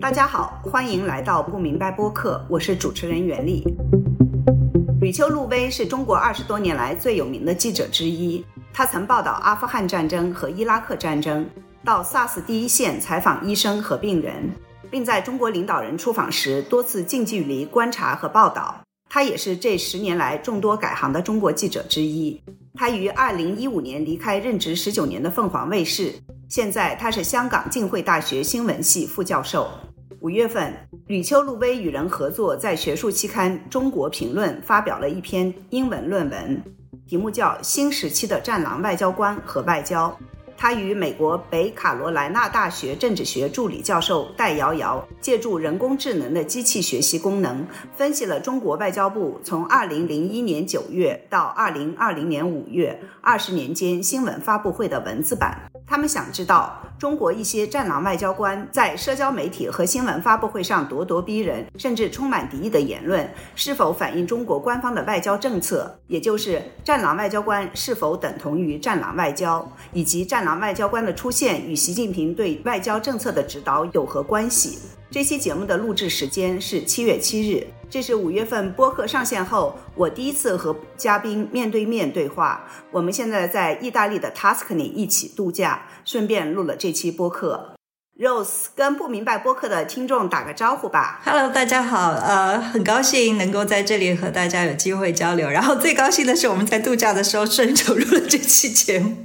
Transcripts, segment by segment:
大家好，欢迎来到不明白播客，我是主持人袁丽。吕秋露薇是中国二十多年来最有名的记者之一，她曾报道阿富汗战争和伊拉克战争，到 SARS 第一线采访医生和病人，并在中国领导人出访时多次近距离观察和报道。她也是这十年来众多改行的中国记者之一。她于二零一五年离开任职十九年的凤凰卫视，现在他是香港浸会大学新闻系副教授。五月份，吕秋露薇与人合作，在学术期刊《中国评论》发表了一篇英文论文，题目叫《新时期的战狼外交官和外交》。他与美国北卡罗来纳大学政治学助理教授戴瑶瑶借助人工智能的机器学习功能，分析了中国外交部从2001年9月到2020年5月二十年间新闻发布会的文字版。他们想知道。中国一些战狼外交官在社交媒体和新闻发布会上咄咄逼人，甚至充满敌意的言论，是否反映中国官方的外交政策？也就是战狼外交官是否等同于战狼外交？以及战狼外交官的出现与习近平对外交政策的指导有何关系？这期节目的录制时间是七月七日。这是五月份播客上线后，我第一次和嘉宾面对面对话。我们现在在意大利的 Tuscany 一起度假，顺便录了这期播客。Rose 跟不明白播客的听众打个招呼吧。Hello，大家好，呃，很高兴能够在这里和大家有机会交流。然后最高兴的是，我们在度假的时候顺手录了这期节目。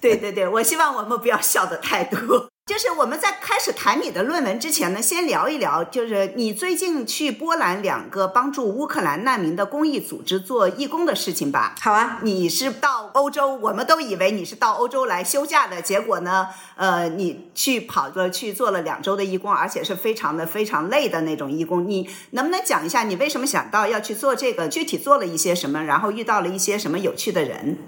对对对，我希望我们不要笑的太多。就是我们在开始谈你的论文之前呢，先聊一聊，就是你最近去波兰两个帮助乌克兰难民的公益组织做义工的事情吧。好啊，你是到欧洲，我们都以为你是到欧洲来休假的，结果呢，呃，你去跑了去做了两周的义工，而且是非常的非常累的那种义工。你能不能讲一下你为什么想到要去做这个？具体做了一些什么？然后遇到了一些什么有趣的人？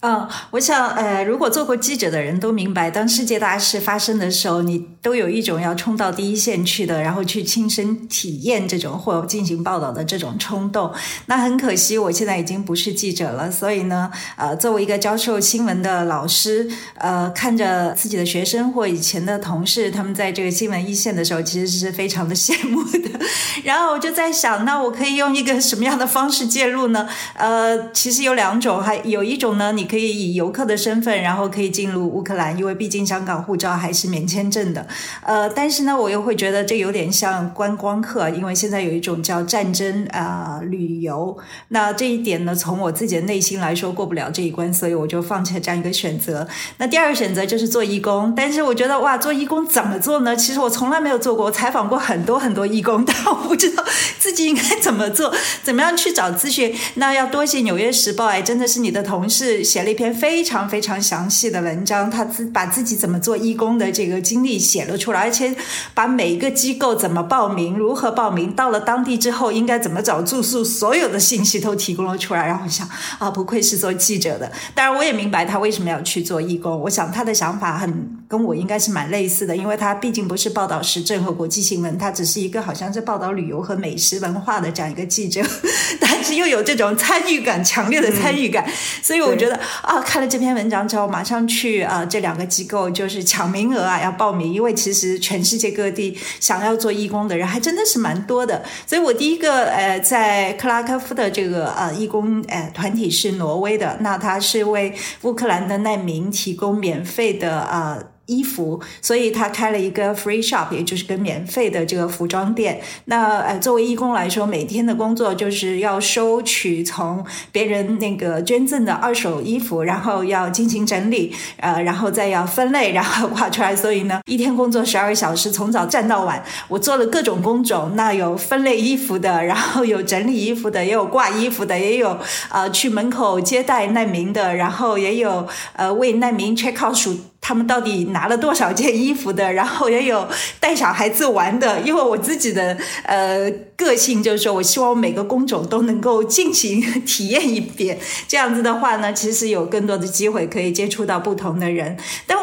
嗯，我想，呃，如果做过记者的人都明白，当世界大事发生的时候，你都有一种要冲到第一线去的，然后去亲身体验这种或进行报道的这种冲动。那很可惜，我现在已经不是记者了，所以呢，呃，作为一个教授新闻的老师，呃，看着自己的学生或以前的同事，他们在这个新闻一线的时候，其实是非常的羡慕的。然后我就在想，那我可以用一个什么样的方式介入呢？呃，其实有两种，还有一种呢，你。可以以游客的身份，然后可以进入乌克兰，因为毕竟香港护照还是免签证的。呃，但是呢，我又会觉得这有点像观光客，因为现在有一种叫战争啊旅游。那这一点呢，从我自己的内心来说过不了这一关，所以我就放弃了这样一个选择。那第二个选择就是做义工，但是我觉得哇，做义工怎么做呢？其实我从来没有做过，我采访过很多很多义工，但我不知道自己应该怎么做，怎么样去找资讯。那要多谢《纽约时报》，哎，真的是你的同事。写了一篇非常非常详细的文章，他自把自己怎么做义工的这个经历写了出来，而且把每一个机构怎么报名、如何报名、到了当地之后应该怎么找住宿，所有的信息都提供了出来。然后我想啊，不愧是做记者的。当然，我也明白他为什么要去做义工。我想他的想法很跟我应该是蛮类似的，因为他毕竟不是报道时政和国际新闻，他只是一个好像是报道旅游和美食文化的这样一个记者，但是又有这种参与感，强烈的参与感。所以我觉得。啊，看了这篇文章之后，马上去啊，这两个机构就是抢名额啊，要报名，因为其实全世界各地想要做义工的人还真的是蛮多的。所以我第一个呃，在克拉科夫的这个呃义工呃团体是挪威的，那他是为乌克兰的难民提供免费的啊。衣服，所以他开了一个 free shop，也就是个免费的这个服装店。那呃，作为义工来说，每天的工作就是要收取从别人那个捐赠的二手衣服，然后要进行整理，呃，然后再要分类，然后挂出来。所以呢，一天工作十二个小时，从早站到晚。我做了各种工种，那有分类衣服的，然后有整理衣服的，也有挂衣服的，也有呃去门口接待难民的，然后也有呃为难民 check out 数。他们到底拿了多少件衣服的？然后也有带小孩子玩的，因为我自己的呃个性就是说，我希望每个工种都能够进行 体验一遍。这样子的话呢，其实有更多的机会可以接触到不同的人。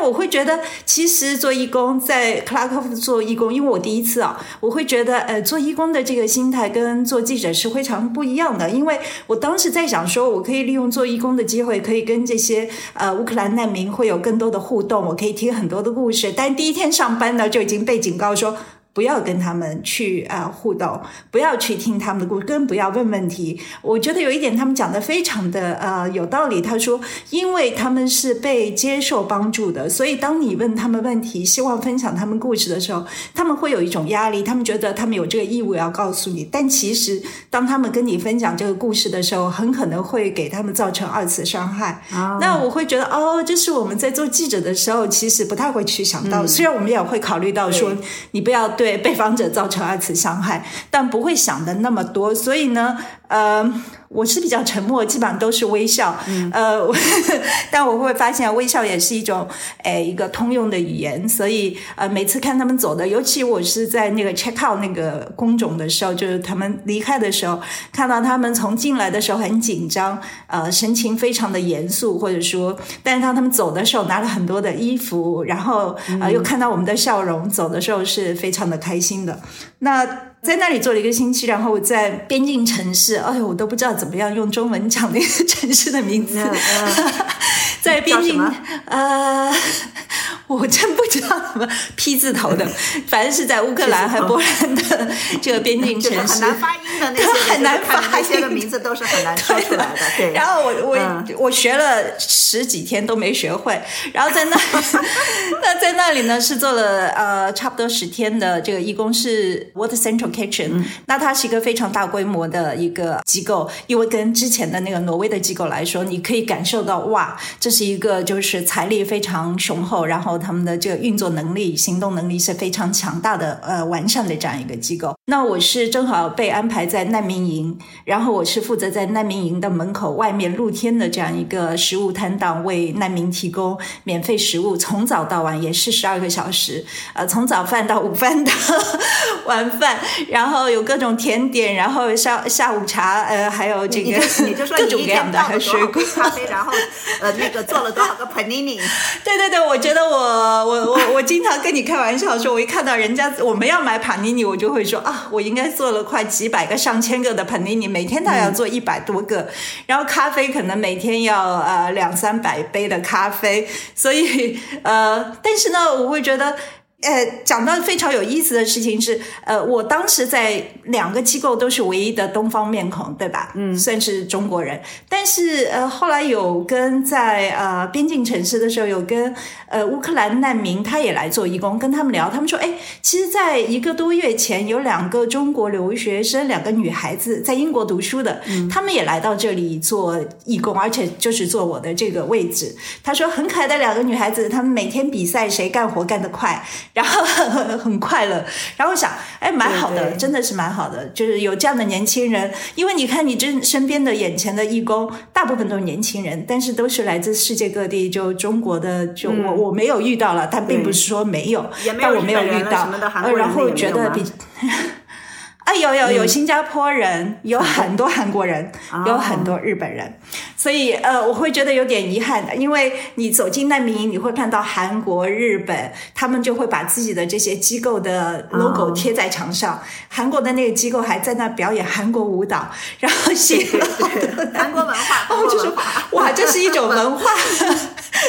我会觉得，其实做义工在克拉科夫做义工，因为我第一次啊，我会觉得呃做义工的这个心态跟做记者是非常不一样的。因为我当时在想说，我可以利用做义工的机会，可以跟这些呃乌克兰难民会有更多的互动。我可以听很多的故事。但第一天上班呢，就已经被警告说。不要跟他们去啊互动，不要去听他们的故事，更不要问问题。我觉得有一点他们讲的非常的呃有道理。他说，因为他们是被接受帮助的，所以当你问他们问题，希望分享他们故事的时候，他们会有一种压力，他们觉得他们有这个义务要告诉你。但其实当他们跟你分享这个故事的时候，很可能会给他们造成二次伤害。那我会觉得哦，这是我们在做记者的时候，其实不太会去想到。虽然我们也会考虑到说，你不要。对对被访者造成二次伤害，但不会想的那么多，所以呢，呃。我是比较沉默，基本上都是微笑。呃，但我会发现微笑也是一种诶一个通用的语言。所以呃，每次看他们走的，尤其我是在那个 check out 那个工种的时候，就是他们离开的时候，看到他们从进来的时候很紧张，呃，神情非常的严肃，或者说，但是当他们走的时候拿了很多的衣服，然后呃又看到我们的笑容，走的时候是非常的开心的。那。在那里做了一个星期，然后我在边境城市，哎呦，我都不知道怎么样用中文讲那个城市的名字，在边境呃。我真不知道什么 P 字头的，反正是在乌克兰和波兰的这个边境城市，很难发音的那些，很难发音的名字都是很难说出来的。对。然后我我我学了十几天都没学会，然后在那 那在那里呢是做了呃差不多十天的这个义工，是 Water Central Kitchen。那它是一个非常大规模的一个机构，因为跟之前的那个挪威的机构来说，你可以感受到哇，这是一个就是财力非常雄厚，然后。他们的这个运作能力、行动能力是非常强大的，呃，完善的这样一个机构。那我是正好被安排在难民营，然后我是负责在难民营的门口外面露天的这样一个食物摊档，为难民提供免费食物，从早到晚也是十二个小时，呃，从早饭到午饭到 晚饭，然后有各种甜点，然后下下午茶，呃，还有这个各种各样的还有水果咖啡，然后呃，那个做了多少个 panini？对对对，我觉得我。我我我我经常跟你开玩笑说，我一看到人家我们要买 panini，，我就会说啊，我应该做了快几百个、上千个的 panini，，每天都要做一百多个，然后咖啡可能每天要呃两三百杯的咖啡，所以呃，但是呢，我会觉得。呃，讲到非常有意思的事情是，呃，我当时在两个机构都是唯一的东方面孔，对吧？嗯，算是中国人。但是呃，后来有跟在呃边境城市的时候，有跟呃乌克兰难民，他也来做义工，跟他们聊，他们说，哎，其实在一个多月前，有两个中国留学生，两个女孩子在英国读书的，他们也来到这里做义工，而且就是坐我的这个位置。他说很可爱的两个女孩子，他们每天比赛谁干活干得快。然后 很快乐，然后想，哎，蛮好的，真的是蛮好的，就是有这样的年轻人。因为你看，你这身边的眼前的义工，大部分都是年轻人，但是都是来自世界各地，就中国的，就我我没有遇到了，但并不是说没有，但我没有遇到，然后觉得比。啊，有有有新加坡人，有很多韩国人，有很多日本人，所以呃，我会觉得有点遗憾的，因为你走进难民营，你会看到韩国、日本，他们就会把自己的这些机构的 logo 贴在墙上。韩国的那个机构还在那表演韩国舞蹈，然后写韩国文化，哦就说哇，这是一种 文化，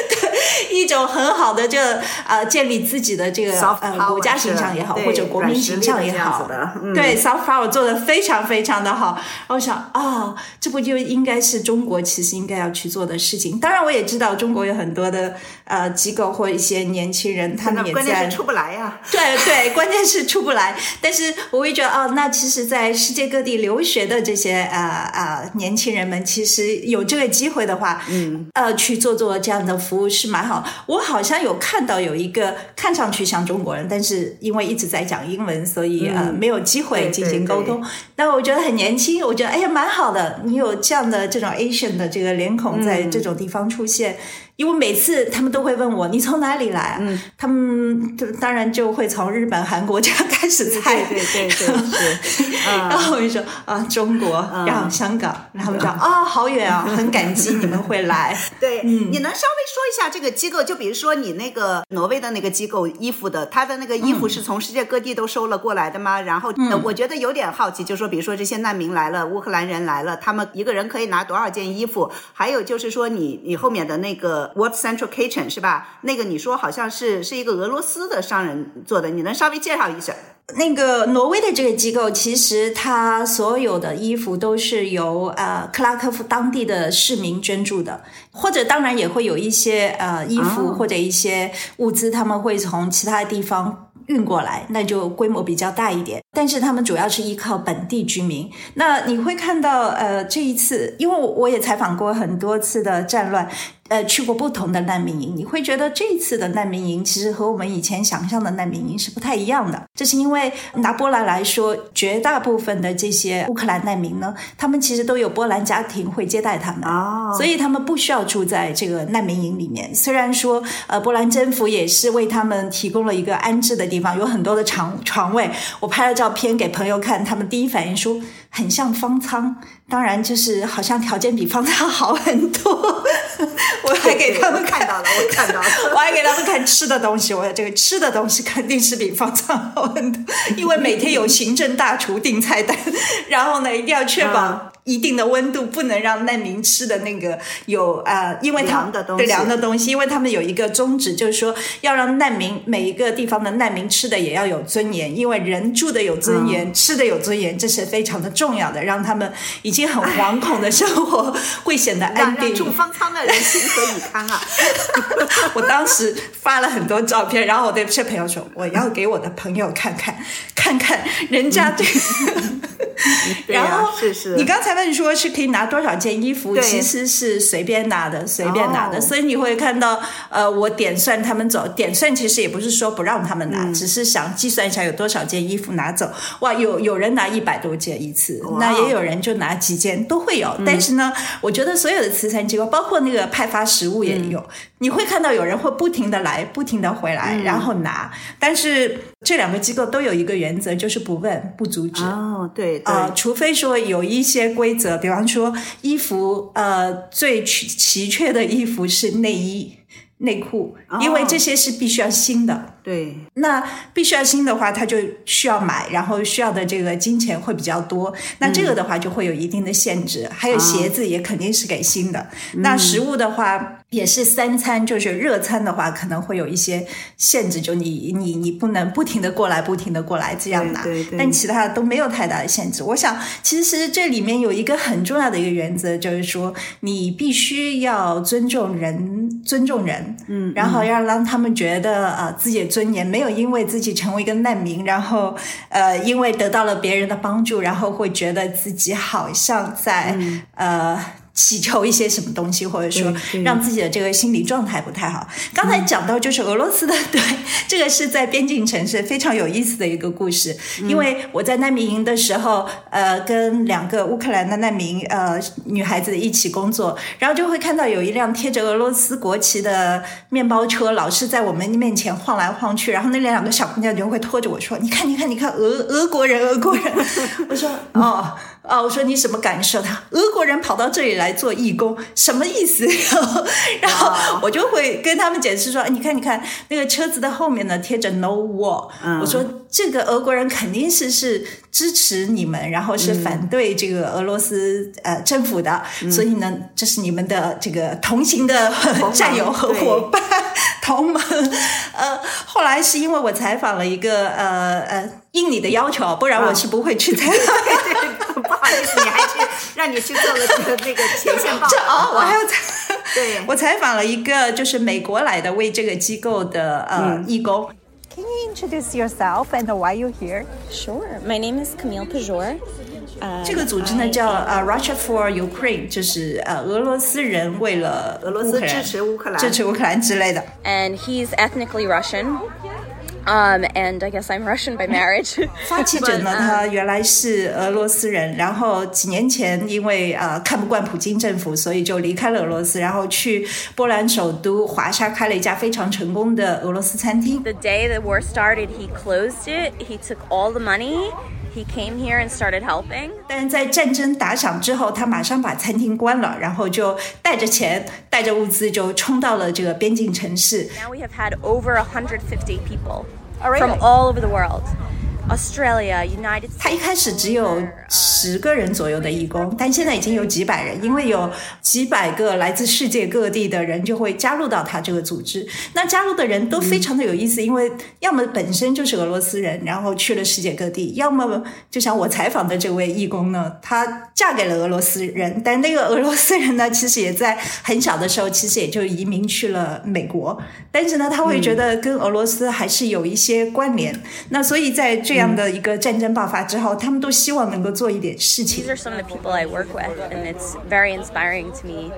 对，一种很好的这呃建立自己的这个呃国家形象也好，或者国民形象也好，对。So far 我做的非常非常的好，我想啊，这不就应该是中国其实应该要去做的事情？当然，我也知道中国有很多的呃机构或一些年轻人，他们也在出不来呀。对对，关键是出不来。但是我会觉得哦，那其实，在世界各地留学的这些呃呃年轻人们，其实有这个机会的话，嗯呃去做做这样的服务是蛮好。我好像有看到有一个看上去像中国人，但是因为一直在讲英文，所以呃没有机会。进行沟通，那我觉得很年轻，我觉得哎呀蛮好的，你有这样的这种 Asian 的这个脸孔在这种地方出现。因为每次他们都会问我你从哪里来，嗯，他们当然就会从日本、韩国这样开始猜，对对对 是，然后我就说啊中国，然后香港，然后他们讲啊好远啊，很感激你们会来。对，你能稍微说一下这个机构，就比如说你那个挪威的那个机构衣服的，它的那个衣服是从世界各地都收了过来的吗？然后我觉得有点好奇，就说比如说这些难民来了，乌克兰人来了，他们一个人可以拿多少件衣服？还有就是说你你后面的那个 What Central Kitchen 是吧？那个你说好像是是一个俄罗斯的商人做的，你能稍微介绍一下？那个挪威的这个机构，其实它所有的衣服都是由呃克拉科夫当地的市民捐助的，或者当然也会有一些呃衣服或者一些物资，他们会从其他地方运过来，那就规模比较大一点。但是他们主要是依靠本地居民。那你会看到呃这一次，因为我也采访过很多次的战乱。呃，去过不同的难民营，你会觉得这次的难民营其实和我们以前想象的难民营是不太一样的。这是因为拿波兰来说，绝大部分的这些乌克兰难民呢，他们其实都有波兰家庭会接待他们，所以他们不需要住在这个难民营里面。虽然说，呃，波兰政府也是为他们提供了一个安置的地方，有很多的床床位。我拍了照片给朋友看，他们第一反应说很像方舱，当然就是好像条件比方舱好很多。我还给他们看到了，我看到了，我还给他们看吃的东西。我这个吃的东西肯定是比方舱好很多，因为每天有行政大厨订菜单，然后呢，一定要确保。一定的温度不能让难民吃的那个有呃，因为他对凉的东西，因为他们有一个宗旨，就是说要让难民每一个地方的难民吃的也要有尊严，因为人住的有尊严，吃的有尊严，这是非常的重要的，让他们已经很惶恐的生活会显得安定。住方舱的人情何以堪啊！我当时发了很多照片，然后我对这朋友说，我要给我的朋友看看，看看人家这个。然后是是，你刚才。问说是可以拿多少件衣服，其实是随便拿的，随便拿的。所以你会看到，呃，我点算他们走，点算其实也不是说不让他们拿，只是想计算一下有多少件衣服拿走。哇，有有人拿一百多件一次，那也有人就拿几件都会有。但是呢，我觉得所有的慈善机构，包括那个派发食物也有，你会看到有人会不停的来，不停的回来，然后拿。但是这两个机构都有一个原则，就是不问不阻止。哦，对，啊，除非说有一些规。规则，比方说衣服，呃，最齐齐缺的衣服是内衣、内裤，因为这些是必须要新的。对，那必须要新的话，他就需要买，然后需要的这个金钱会比较多。那这个的话就会有一定的限制。还有鞋子也肯定是给新的。那食物的话也是三餐，就是热餐的话可能会有一些限制，就你你你不能不停的过来，不停的过来这样拿。但其他的都没有太大的限制。我想其实这里面有一个很重要的一个原则，就是说你必须要尊重人，尊重人，嗯，然后要让他们觉得呃自己。尊严没有因为自己成为一个难民，然后呃，因为得到了别人的帮助，然后会觉得自己好像在呃。祈求一些什么东西，或者说让自己的这个心理状态不太好。刚才讲到就是俄罗斯的，对，这个是在边境城市非常有意思的一个故事。因为我在难民营的时候，呃，跟两个乌克兰的难民呃女孩子一起工作，然后就会看到有一辆贴着俄罗斯国旗的面包车，老是在我们面前晃来晃去，然后那两个小姑娘就会拖着我说：“你看，你看，你看，俄俄国人，俄国人。”我说：“哦。”啊，我说你什么感受？他俄国人跑到这里来做义工，什么意思？然后我就会跟他们解释说：，你看，你看那个车子的后面呢贴着 “No War”。我说这个俄国人肯定是是支持你们，然后是反对这个俄罗斯呃政府的，所以呢，这是你们的这个同行的战友和伙伴同盟。呃，后来是因为我采访了一个呃呃应你的要求，不然我是不会去采访。不好意思，你还去让你去做个那个前线报道。哦，我还要采，对，我采访了一个就是美国来的为这个机构的呃义工。Can you introduce yourself and why you're here? Sure. My name is Camille Pajor. 这个组织呢叫呃 Russia for Ukraine，就是呃俄罗斯人为了俄罗斯支持乌克兰支持乌克兰之类的。And he's ethnically Russian. Um, and I guess I'm Russian by marriage. 发起者呢，他原来是俄罗斯人，然后几年前因为呃看不惯普京政府，所以就离开了俄罗斯，然后去波兰首都华沙开了一家非常成功的俄罗斯餐厅。The day the war started, he closed it. He took all the money. he came here and started helping. 但是在战争打响之后，他马上把餐厅关了，然后就带着钱、带着物资就冲到了这个边境城市。 Now we have had over 150 people really? from all over the world. Australia, United 他一 States. 开始只有十个人左右的义工，但现在已经有几百人，因为有几百个来自世界各地的人就会加入到他这个组织。那加入的人都非常的有意思，因为要么本身就是俄罗斯人，然后去了世界各地；要么就像我采访的这位义工呢，她嫁给了俄罗斯人，但那个俄罗斯人呢，其实也在很小的时候，其实也就移民去了美国。但是呢，他会觉得跟俄罗斯还是有一些关联。那所以在这样的一个战争爆发之后，他们都希望能够做一点事情 These。are some of the people I work with, and it's very inspiring to me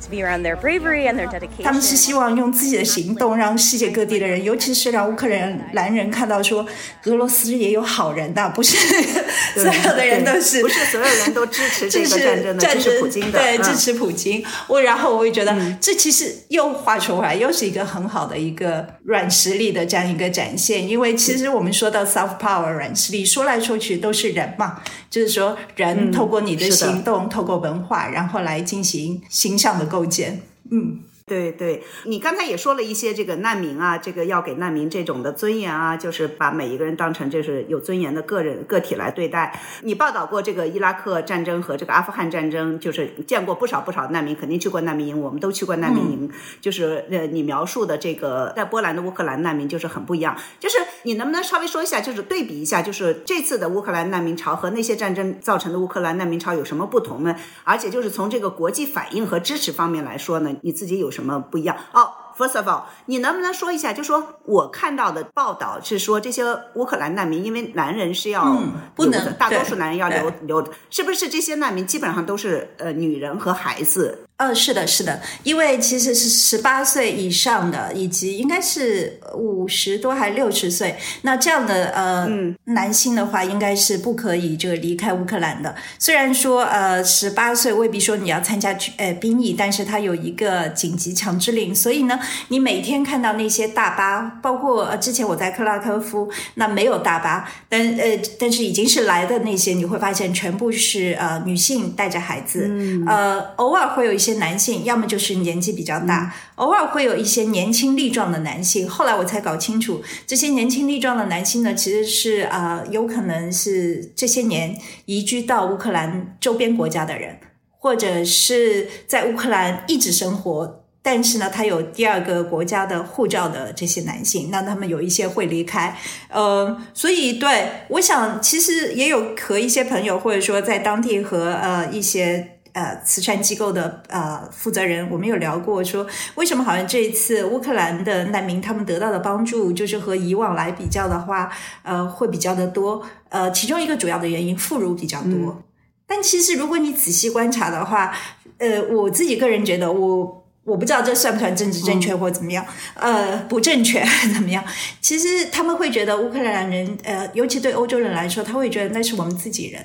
to be around their bravery and their 他们是 dedication. 希望用自己的行动，让世界各地的人，尤其是让乌克兰人看到说，俄罗斯也有好人的，不是 所有的人都是不是所有人都支持这个战争的，支持普京的，对，嗯支持普京。我然后我会觉得，这其实又画出来，又是一个很好的一个软实力的这样一个展现。因为其实我们说到 soft power 软实力，说来说去都是人嘛，就是说人透过你的行动，透过文化，然后来进行形象的构建。嗯。对对，你刚才也说了一些这个难民啊，这个要给难民这种的尊严啊，就是把每一个人当成就是有尊严的个人个体来对待。你报道过这个伊拉克战争和这个阿富汗战争，就是见过不少不少难民，肯定去过难民营，我们都去过难民营。就是呃，你描述的这个在波兰的乌克兰难民就是很不一样。就是你能不能稍微说一下，就是对比一下，就是这次的乌克兰难民潮和那些战争造成的乌克兰难民潮有什么不同呢？而且就是从这个国际反应和支持方面来说呢，你自己有什么不一样？哦。First of all，你能不能说一下？就说我看到的报道是说，这些乌克兰难民，因为男人是要嗯不能大多数男人要留留，是不是？这些难民基本上都是呃女人和孩子，呃，是的，是的，因为其实是十八岁以上的，以及应该是五十多还六十岁，那这样的呃、男性的话，应该是不可以这个离开乌克兰的。虽然说呃十八岁未必说你要参加军呃兵役，但是他有一个紧急强制令，所以呢，你每天看到那些大巴，包括呃之前我在克拉科夫，那没有大巴，但呃但是已经是来的那些，你会发现全部是呃女性带着孩子，呃偶尔会有一些男性，要么就是年纪比较大，偶尔会有一些年轻力壮的男性。后来我才搞清楚，这些年轻力壮的男性呢，其实是呃有可能是这些年移居到乌克兰周边国家的人，或者是在乌克兰一直生活。但是呢，他有第二个国家的护照的这些男性，那他们有一些会离开，呃，所以对我想，其实也有和一些朋友，或者说在当地和呃一些呃慈善机构的呃负责人，我们有聊过说，为什么好像这一次乌克兰的难民他们得到的帮助，就是和以往来比较的话，呃，会比较的多。呃，其中一个主要的原因，妇孺比较多。但其实如果你仔细观察的话，呃，我自己个人觉得我。我不知道这算不算政治正确或怎么样，呃，不正确 怎么样？其实他们会觉得乌克兰人，呃，尤其对欧洲人来说，他会觉得那是我们自己人，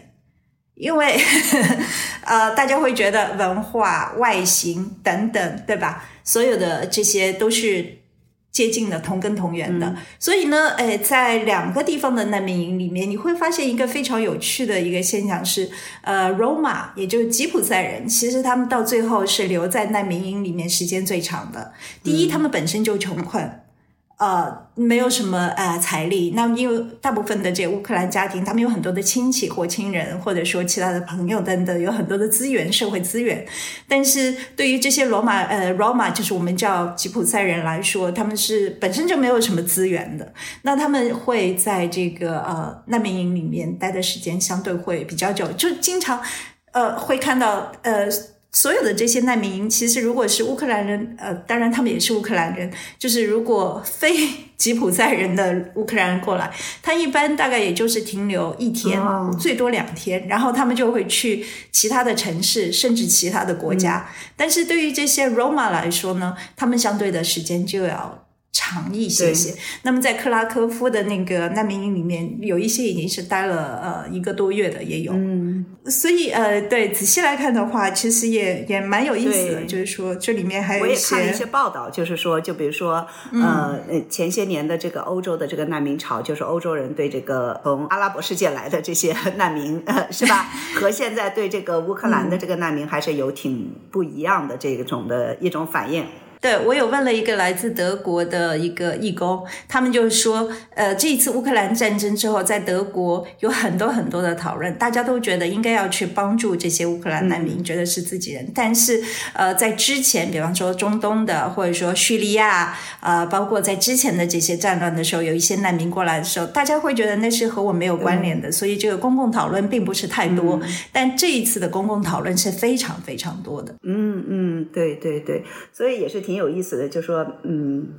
因为呃，大家会觉得文化、外形等等，对吧？所有的这些都是接近的同根同源的。所以呢，哎，在两个地方的难民营里面，你会发现一个非常有趣的一个现象是，呃，Roma，也就是吉普赛人，其实他们到最后是留在难民营里面时间最长的。第一，他们本身就穷困。呃，没有什么呃财力。那因为大部分的这乌克兰家庭，他们有很多的亲戚或亲人，或者说其他的朋友等等，有很多的资源，社会资源。但是对于这些罗马呃罗马就是我们叫吉普赛人来说，他们是本身就没有什么资源的。那他们会在这个呃难民营里面待的时间相对会比较久，就经常呃会看到呃。所有的这些难民营，其实如果是乌克兰人，呃，当然他们也是乌克兰人，就是如果非吉普赛人的乌克兰人过来，他一般大概也就是停留一天，哦最多两天，然后他们就会去其他的城市，甚至其他的国家。但是对于这些 Roma 来说呢，他们相对的时间就要长一些些。那么在克拉科夫的那个难民营里面，有一些已经是待了呃一个多月的也有。嗯嗯，所以呃，对，仔细来看的话，其实也也蛮有意思的，就是说这里面还有我也看了一些报道，就是说，就比如说，呃，呃前些年的这个欧洲的这个难民潮，就是欧洲人对这个从阿拉伯世界来的这些难民，呃，是吧？和现在对这个乌克兰的这个难民还是有挺不一样的这种的一种反应。对，我有问了一个来自德国的一个义工，他们就是说，呃，这一次乌克兰战争之后，在德国有很多很多的讨论，大家都觉得应该要去帮助这些乌克兰难民，觉得是自己人。但是，呃，在之前，比方说中东的，或者说叙利亚，呃，包括在之前的这些战乱的时候，有一些难民过来的时候，大家会觉得那是和我没有关联的，所以这个公共讨论并不是太多。但这一次的公共讨论是非常非常多的。嗯嗯，对对对，所以也是挺挺有意思的，就说嗯。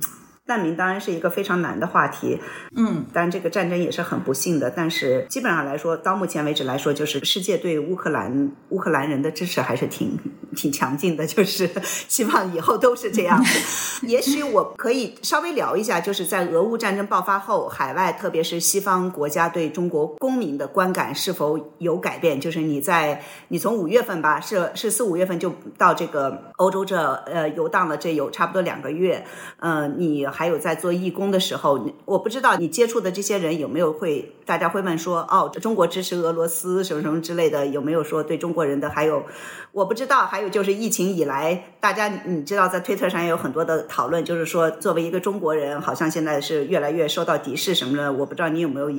难民当然是一个非常难的话题，嗯，当然这个战争也是很不幸的，但是基本上来说，到目前为止来说，就是世界对乌克兰乌克兰人的支持还是挺挺强劲的，就是希望以后都是这样子。也许我可以稍微聊一下，就是在俄乌战争爆发后，海外特别是西方国家对中国公民的观感是否有改变？就是你在你从五月份吧，是是四五月份就到这个欧洲这呃游荡了，这有差不多两个月，呃，你还有在做义工的时候，我不知道你接触的这些人有没有会，大家会问说，哦，中国支持俄罗斯什么什么之类的，有没有说对中国人的？还有我不知道，还有就是疫情以来，大家你知道在推特上也有很多的讨论，就是说作为一个中国人，好像现在是越来越受到敌视什么的。我不知道你有没有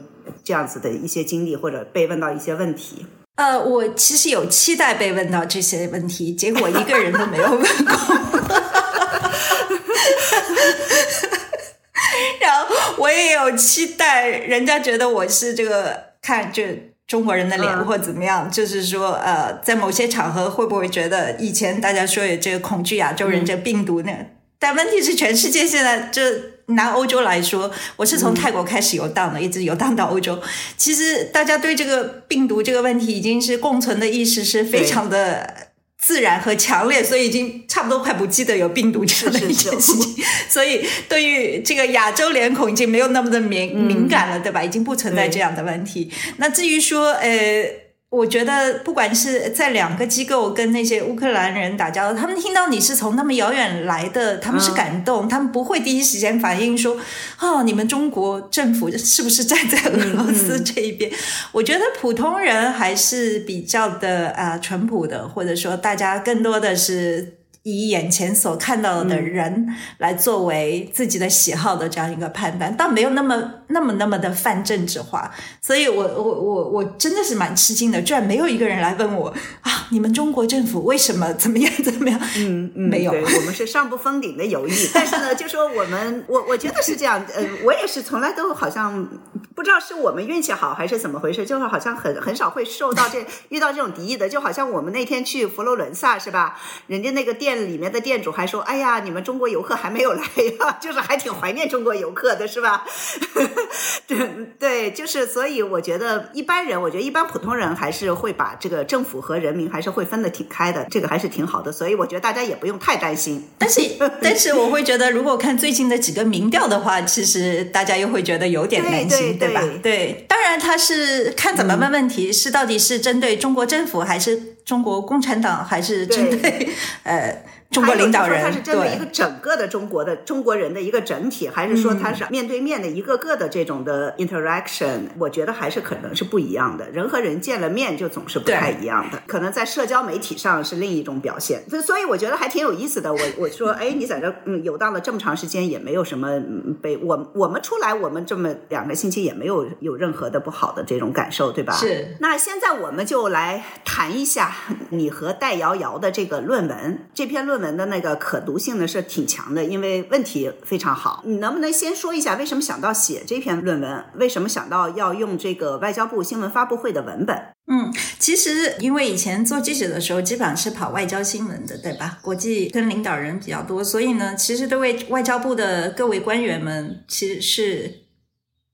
这样子的一些经历，或者被问到一些问题。呃，我其实有期待被问到这些问题，结果一个人都没有问过。然后我也有期待，人家觉得我是这个看这中国人的脸嗯或怎么样，就是说呃，在某些场合会不会觉得以前大家说有这个恐惧亚洲人这病毒呢？但问题是，全世界现在就拿欧洲来说，我是从泰国开始游荡的，一直游荡到欧洲。其实大家对这个病毒这个问题已经是共存的意识是非常的自然和强烈，所以已经差不多快不记得有病毒这样的一件事情。所以对于这个亚洲脸孔已经没有那么的敏敏感了，对吧？已经不存在这样的问题。那至于说，呃。我觉得，不管是在两个机构跟那些乌克兰人打交道，他们听到你是从那么遥远来的，他们是感动，他们不会第一时间反应说：“哦，你们中国政府是不是站在俄罗斯这一边？”我觉得普通人还是比较的啊、呃淳朴的，或者说大家更多的是。以眼前所看到的人来作为自己的喜好的这样一个判断，倒没有那么那么那么的泛政治化，所以我我我我真的是蛮吃惊的，居然没有一个人来问我啊，你们中国政府为什么怎么样怎么样？嗯嗯，没有我们是上不封顶的友谊，但是呢，就说我们，我我觉得是这样，呃，我也是从来都好像不知道是我们运气好还是怎么回事，就是好像很很少会受到这遇到这种敌意的，就好像我们那天去佛罗伦萨是吧？人家那个店里面的店主还说，哎呀，你们中国游客还没有来呀，就是还挺怀念中国游客的是吧？对对，就是所以我觉得一般人，我觉得一般普通人还是会把这个政府和人民还是会分得挺开的，这个还是挺好的，所以我觉得大家也不用太担心。但是，但是我会觉得，如果看最近的几个民调的话，其实大家又会觉得有点担心，对对吧？对，当然他是看怎么问问题，是到底是针对中国政府，还是中国共产党，还是针对。呃中国领导人？他是针对一个整个的中国的中国人的一个整体，还是说他是面对面的一个个的这种的 interaction？我觉得还是可能是不一样的。人和人见了面就总是不太一样的，可能在社交媒体上是另一种表现。所以所以我觉得还挺有意思的。我我说，哎，你在这嗯游荡了这么长时间，也没有什么嗯被我我们出来，我们这么两个星期也没有有任何的不好的这种感受，对吧？是。那现在我们就来谈一下你和戴瑶瑶的这个论文。这篇论论文的那个可读性呢是挺强的，因为问题非常好。你能不能先说一下为什么想到写这篇论文？为什么想到要用这个外交部新闻发布会的文本？嗯，其实因为以前做记者的时候，基本上是跑外交新闻的，对吧？国际跟领导人比较多，所以呢，其实对外外交部的各位官员们，其实是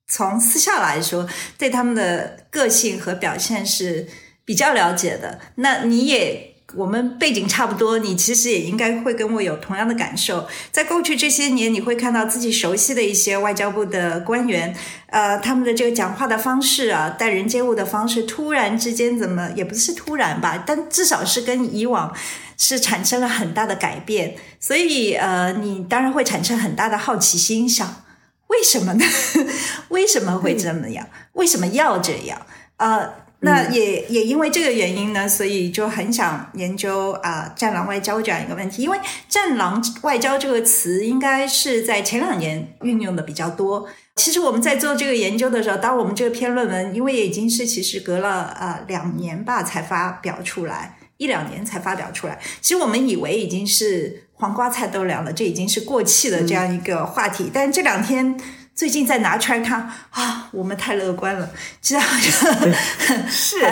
从私下来说，对他们的个性和表现是比较了解的。那你也我们背景差不多，你其实也应该会跟我有同样的感受。在过去这些年，你会看到自己熟悉的一些外交部的官员，呃，他们的这个讲话的方式啊，待人接物的方式，突然之间怎么也不是突然吧，但至少是跟以往是产生了很大的改变。所以，呃，你当然会产生很大的好奇心，想为什么呢？为什么会这么样？为什么要这样？呃。那也也因为这个原因呢，所以就很想研究啊“战狼外交”这样一个问题。因为“战狼外交”这个词应该是在前两年运用的比较多。其实我们在做这个研究的时候，当我们这篇论文，因为已经是其实隔了啊两年吧才发表出来，一两年才发表出来。其实我们以为已经是黄瓜菜都凉了，这已经是过气的这样一个话题。但这两天。最近在拿出来看啊，我们太乐观了，这样是。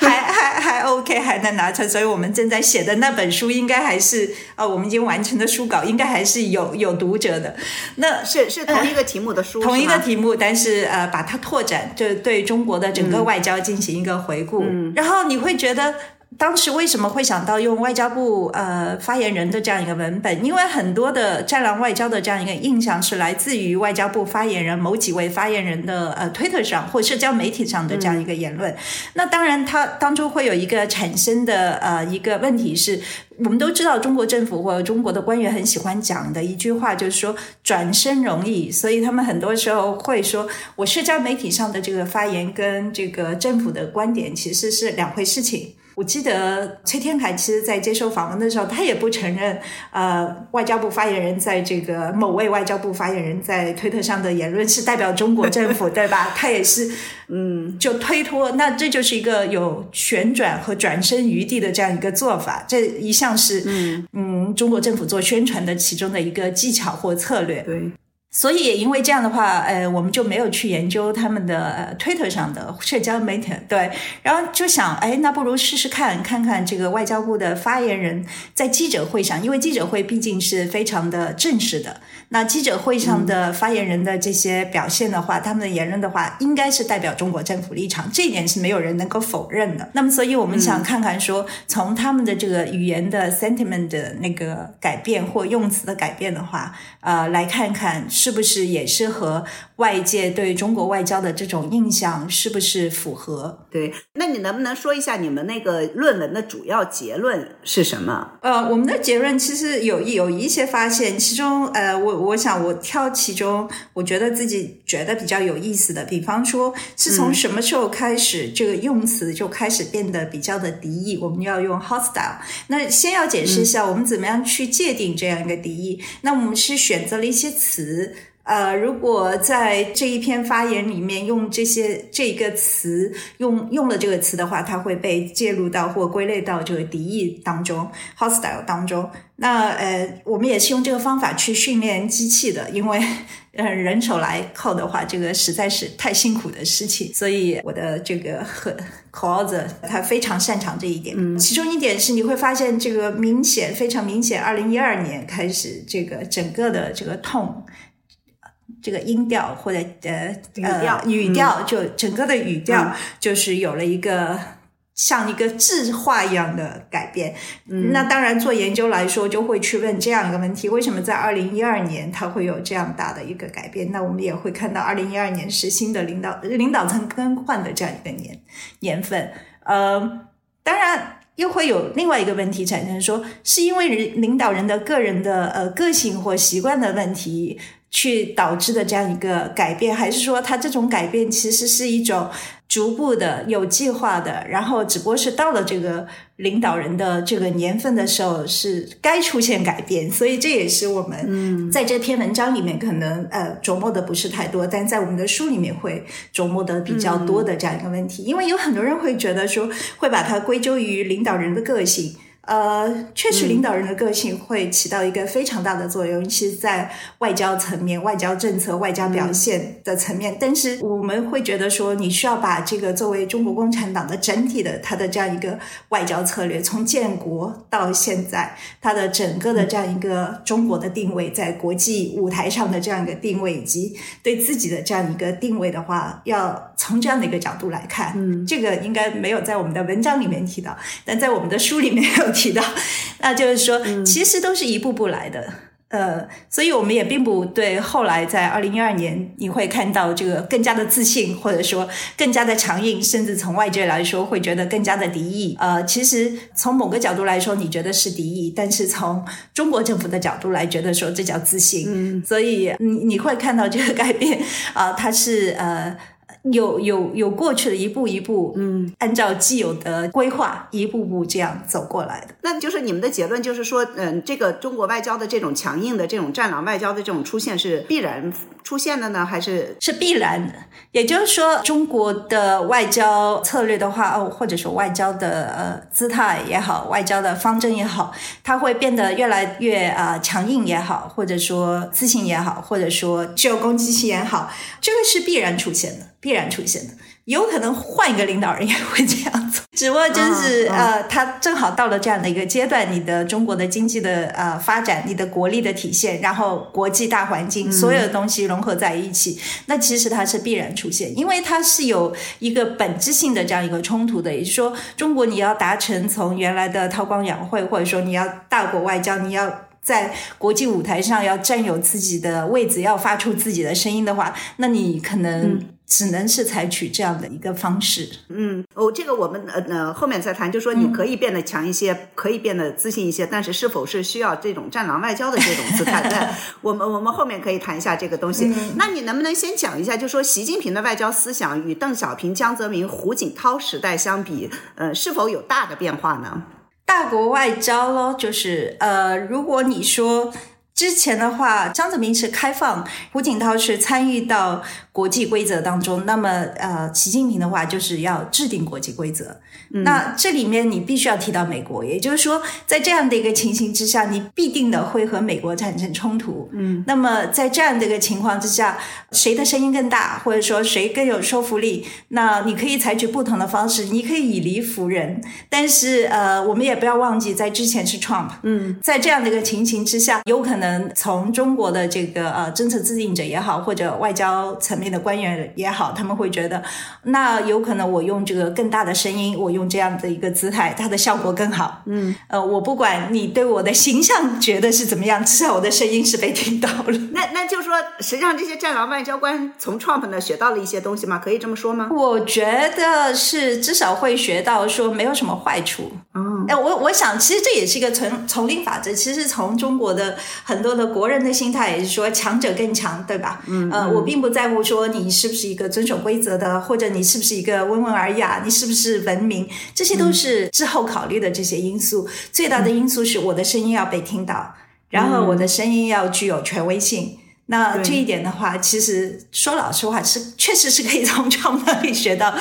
还 还还 OK，还能拿出来，所以我们正在写的那本书应该还是啊，我们已经完成的书稿应该还是有有读者的。那是是同一个题目的书，同一个题目，但是呃，把它拓展，就对中国的整个外交进行一个回顾，然后你会觉得。当时为什么会想到用外交部呃发言人的这样一个文本？因为很多的战狼外交的这样一个印象是来自于外交部发言人某几位发言人的呃推特上或社交媒体上的这样一个言论。那当然，它当中会有一个产生的呃一个问题是，我们都知道中国政府或者中国的官员很喜欢讲的一句话，就是说转身容易，所以他们很多时候会说我社交媒体上的这个发言跟这个政府的观点其实是两回事情。我记得崔天凯其实，在接受访问的时候，他也不承认，呃，外交部发言人在这个某位外交部发言人在推特上的言论是代表中国政府，对吧？他也是，嗯，就推脱。那这就是一个有旋转和转身余地的这样一个做法，这一向是，嗯嗯，中国政府做宣传的其中的一个技巧或策略。对。所以也因为这样的话，呃，我们就没有去研究他们的 Twitter 上的社交媒体，对，然后就想，哎，那不如试试看，看看这个外交部的发言人，在记者会上，因为记者会毕竟是非常的正式的，那记者会上的发言人的这些表现的话，他们的言论的话，应该是代表中国政府立场，这一点是没有人能够否认的。那么，所以我们想看看说，从他们的这个语言的 sentiment 的那个改变或用词的改变的话，呃，来看看。是不是也是和外界对中国外交的这种印象是不是符合？对，那你能不能说一下你们那个论文的主要结论是什么？呃，我们的结论其实有有一些发现，其中呃，我我想我挑其中我觉得自己觉得比较有意思的，比方说是从什么时候开始这个用词就开始变得比较的敌意？我们要用 hostile。那先要解释一下我们怎么样去界定这样一个敌意。那我们是选择了一些词。呃，如果在这一篇发言里面用这些这个词，用用了这个词的话，它会被介入到或归类到这个敌意当中，hostile 当中。那呃，我们也是用这个方法去训练机器的，因为呃人手来扣的话，这个实在是太辛苦的事情。所以我的这个和 cause 他非常擅长这一点。嗯，其中一点是你会发现这个明显非常明显，二零一二年开始，这个整个的这个痛。这个音调或者呃语调语调，就整个的语调就是有了一个像一个字画一样的改变。那当然做研究来说，就会去问这样一个问题：为什么在二零一二年它会有这样大的一个改变？那我们也会看到，二零一二年是新的领导领导层更换的这样一个年年份。呃，当然又会有另外一个问题产生，说是因为领导人的个人的呃个性或习惯的问题。去导致的这样一个改变，还是说它这种改变其实是一种逐步的、有计划的，然后只不过是到了这个领导人的这个年份的时候是该出现改变，所以这也是我们在这篇文章里面可能呃琢磨的不是太多，但在我们的书里面会琢磨的比较多的这样一个问题，因为有很多人会觉得说会把它归咎于领导人的个性。呃，确实，领导人的个性会起到一个非常大的作用，尤其是在外交层面、外交政策、外交表现的层面。但是，我们会觉得说，你需要把这个作为中国共产党的整体的它的这样一个外交策略，从建国到现在，它的整个的这样一个中国的定位，在国际舞台上的这样一个定位，以及对自己的这样一个定位的话，要从这样的一个角度来看。嗯，这个应该没有在我们的文章里面提到，但在我们的书里面有。提到，那就是说，其实都是一步步来的，呃，所以我们也并不对后来在二零一二年你会看到这个更加的自信，或者说更加的强硬，甚至从外界来说会觉得更加的敌意。呃，其实从某个角度来说，你觉得是敌意，但是从中国政府的角度来觉得说这叫自信。嗯，所以你你会看到这个改变啊，它是呃。有有有过去的一步一步，嗯，按照既有的规划一步步这样走过来的。那就是你们的结论，就是说，嗯，这个中国外交的这种强硬的这种战狼外交的这种出现是必然出现的呢，还是是必然的？也就是说，中国的外交策略的话，哦，或者说外交的呃姿态也好，外交的方针也好，它会变得越来越啊强硬也好，或者说自信也好，或者说具有攻击性也好，这个是必然出现的。必然出现的，有可能换一个领导人也会这样做。只不过就是呃，他正好到了这样的一个阶段，你的中国的经济的呃发展，你的国力的体现，然后国际大环境所有的东西融合在一起，那其实它是必然出现，因为它是有一个本质性的这样一个冲突的。也就是说，中国你要达成从原来的韬光养晦，或者说你要大国外交，你要在国际舞台上要占有自己的位置，要发出自己的声音的话，那你可能。只能是采取这样的一个方式。嗯，哦，这个我们呃呃后面再谈，就说你可以变得强一些，可以变得自信一些，但是是否是需要这种战狼外交的这种姿态？对，我们我们后面可以谈一下这个东西。那你能不能先讲一下，就说习近平的外交思想与邓小平、江泽民、胡锦涛时代相比，呃，是否有大的变化呢？大国外交咯，就是呃，如果你说之前的话，张泽民是开放，胡锦涛是参与到。国际规则当中，那么呃，习近平的话就是要制定国际规则。那这里面你必须要提到美国，也就是说，在这样的一个情形之下，你必定的会和美国产生冲突。嗯，那么在这样的一个情况之下，谁的声音更大，或者说谁更有说服力？那你可以采取不同的方式，你可以以理服人。但是呃，我们也不要忘记，在之前是 Trump。嗯，在这样的一个情形之下，有可能从中国的这个呃政策制定者也好，或者外交层面。的官员也好，他们会觉得，那有可能我用这个更大的声音，我用这样的一个姿态，它的效果更好。嗯，呃，我不管你对我的形象觉得是怎么样，至少我的声音是被听到了。那那就说，实际上这些战狼外交官从 Trump 呢学到了一些东西吗？可以这么说吗？我觉得是至少会学到说没有什么坏处。嗯，哎，我我想其实这也是一个丛丛林法则。其实从中国的很多的国人的心态也是说强者更强，对吧？嗯，呃，我并不在乎说。你是不是一个遵守规则的，或者你是不是一个温文尔雅，你是不是文明，这些都是之后考虑的这些因素。最大的因素是我的声音要被听到，然后我的声音要具有权威性。那这一点的话，其实说老实话，是确实是可以从创那里学到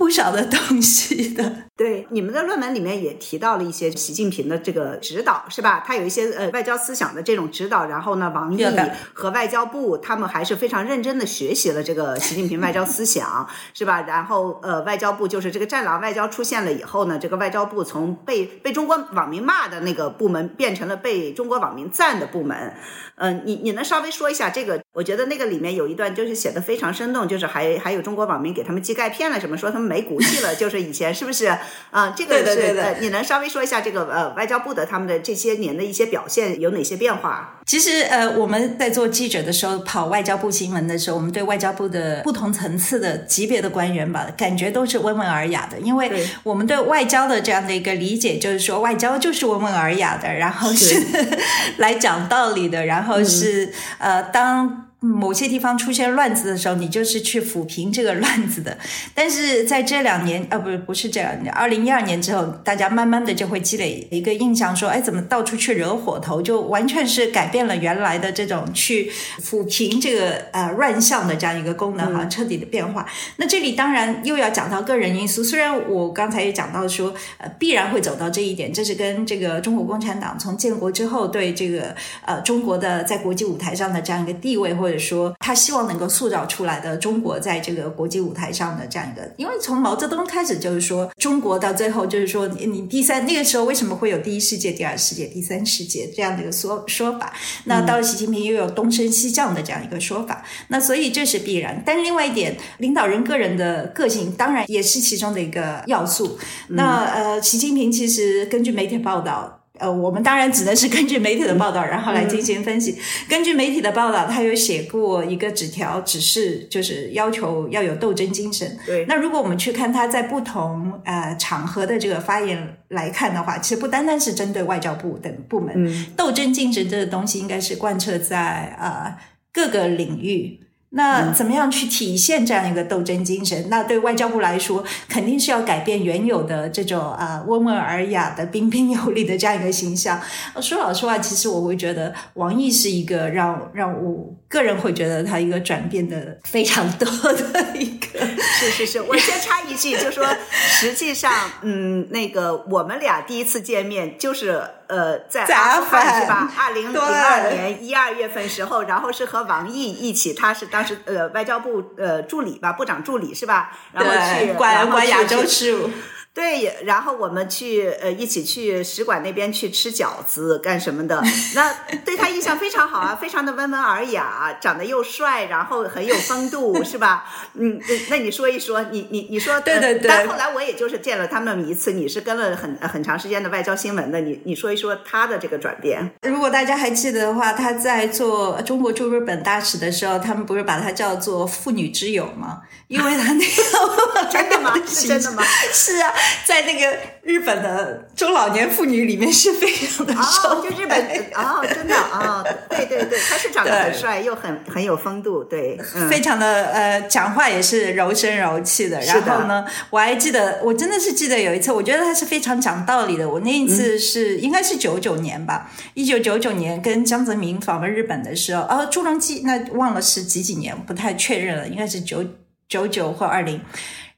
不少的东西的。对，你们的论文里面也提到了一些习近平的这个指导，是吧？他有一些呃外交思想的这种指导。然后呢，王毅和外交部他们还是非常认真的学习了这个习近平外交思想，是吧？然后呃，外交部就是这个战狼外交出现了以后呢，这个外交部从被被中国网民骂的那个部门变成了被中国网民赞的部门。嗯，你你能稍微说一下这个？我觉得那个里面有一段就是写的非常生动，就是还还有中国网民给他们寄钙片了什么，说他们没骨气了，就是以前是不是啊？这个是你能稍微说一下这个呃外交部的他们的这些年的一些表现有哪些变化？其实呃我们在做记者的时候跑外交部新闻的时候，我们对外交部的不同层次的级别的官员吧，感觉都是温文尔雅的，因为我们对外交的这样的一个理解就是说外交就是温文尔雅的，然后是 来讲道理的，然后是呃当。某些地方出现乱子的时候，你就是去抚平这个乱子的。但是在这两年，呃，不，不是这两年，二零一二年之后，大家慢慢的就会积累一个印象，说，哎，怎么到处去惹火头，就完全是改变了原来的这种去抚平这个呃乱象的这样一个功能哈，彻底的变化。那这里当然又要讲到个人因素，虽然我刚才也讲到说，呃，必然会走到这一点，这是跟这个中国共产党从建国之后对这个呃中国的在国际舞台上的这样一个地位或或者说，他希望能够塑造出来的中国在这个国际舞台上的这样一个，因为从毛泽东开始就是说，中国到最后就是说，你第三那个时候为什么会有第一世界、第二世界、第三世界这样的一个说说法？那到了习近平又有东升西降的这样一个说法，那所以这是必然。但是另外一点，领导人个人的个性当然也是其中的一个要素。那呃，习近平其实根据媒体报道。呃，我们当然只能是根据媒体的报道，然后来进行分析。根据媒体的报道，他有写过一个纸条，只是就是要求要有斗争精神。对。那如果我们去看他在不同呃场合的这个发言来看的话，其实不单单是针对外交部等部门，斗争精神这个东西应该是贯彻在呃各个领域。那怎么样去体现这样一个斗争精神？那对外交部来说，肯定是要改变原有的这种啊温文尔雅的彬彬有礼的这样一个形象。说老实话，其实我会觉得王毅是一个让让我个人会觉得他一个转变的非常多的一个。是是是，我先插一句，就说实际上，嗯，那个我们俩第一次见面就是。呃，在阿富汗是吧？二零零二年一二月份时候，然后是和王毅一起，他是当时呃外交部呃助理吧，部长助理是吧？然后去管管亚洲事务。对，然后我们去呃一起去使馆那边去吃饺子干什么的？那对他印象非常好啊，非常的温文尔雅，长得又帅，然后很有风度，是吧？嗯，那你说一说，你你你说对对对。但后来我也就是见了他们一次，你是跟了很很长时间的外交新闻的，你你说一说他的这个转变。如果大家还记得的话，他在做中国驻日本大使的时候，他们不是把他叫做妇女之友吗？因为他那个 真的吗？是真的吗？是啊。在那个日本的中老年妇女里面是非常的受，就日本哦，真的啊，对对对，他是长得很帅，又很很有风度，对，非常的呃，讲话也是柔声柔气的。然后呢，我还记得，我真的是记得有一次，我觉得他是非常讲道理的。我那一次是应该是九九年吧，一九九九年跟江泽民访问日本的时候，哦，朱镕基那忘了是几几年，不太确认了，应该是九九九或二零。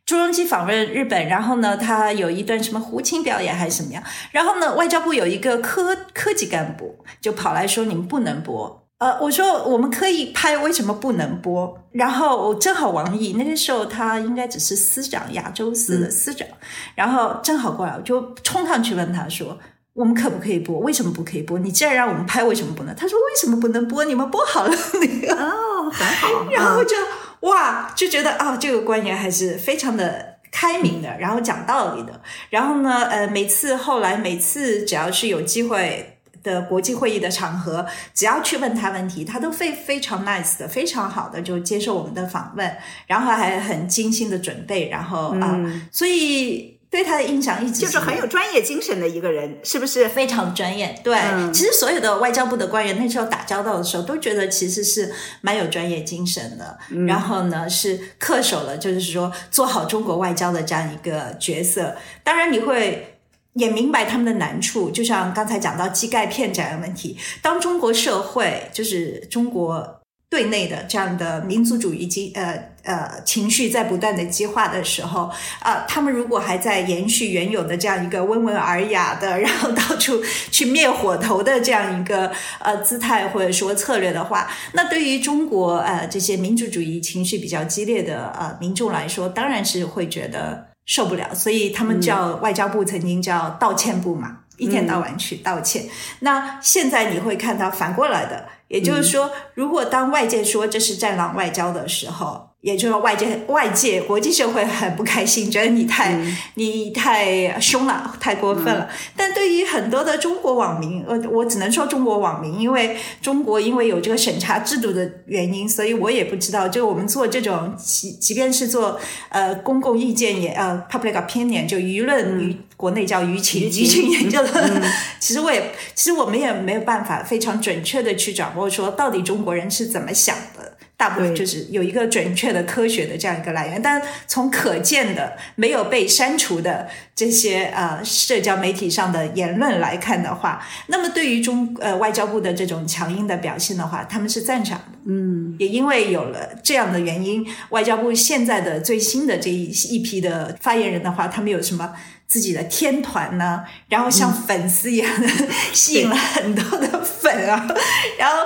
朱镕基访问日本，然后呢，他有一段什么胡琴表演还是什么样？然后呢，外交部有一个科科级干部就跑来说：“你们不能播。”呃，我说我们可以拍，为什么不能播？然后正好王毅那个时候他应该只是司长，亚洲司的司长，然后正好过来，我就冲上去问他说：“我们可不可以播？为什么不可以播？你既然让我们拍，为什么不能？”他说：“为什么不能播？你们播好了那个哦，很好。”然后就。哇，就觉得啊，这个官员还是非常的开明的，然后讲道理的。然后呢，呃，每次后来每次只要是有机会的国际会议的场合，只要去问他问题，他都非非常 nice 的，非常好的就接受我们的访问，然后还很精心的准备，然后啊，所以。对他的印象一直就是很有专业精神的一个人，是不是非常专业？对，其实所有的外交部的官员那时候打交道的时候，都觉得其实是蛮有专业精神的。然后呢，是恪守了，就是说做好中国外交的这样一个角色。当然，你会也明白他们的难处，就像刚才讲到基钙片这样的问题。当中国社会就是中国。对内的这样的民族主义激呃呃情绪在不断的激化的时候，啊，他们如果还在延续原有的这样一个温文尔雅的，然后到处去灭火头的这样一个呃姿态或者说策略的话，那对于中国呃这些民族主义情绪比较激烈的呃民众来说，当然是会觉得受不了，所以他们叫外交部曾经叫道歉部嘛，一天到晚去道歉。那现在你会看到反过来的。也就是说，如果当外界说这是战狼外交的时候，也就是外界外界国际社会很不开心，觉得你太你太凶了，太过分了。但对于很多的中国网民，呃，我只能说中国网民，因为中国因为有这个审查制度的原因，所以我也不知道。就我们做这种，即即便是做呃公共意见也呃 public opinion，就舆论舆。国内叫舆情，舆情研究的，其实我也，其实我们也没有办法非常准确的去掌握说到底中国人是怎么想的。大部分就是有一个准确的科学的这样一个来源，但从可见的没有被删除的这些呃社交媒体上的言论来看的话，那么对于中呃外交部的这种强硬的表现的话，他们是赞赏的。嗯，也因为有了这样的原因，外交部现在的最新的这一一批的发言人的话，他们有什么？自己的天团呢，然后像粉丝一样的、吸引了很多的粉啊，然后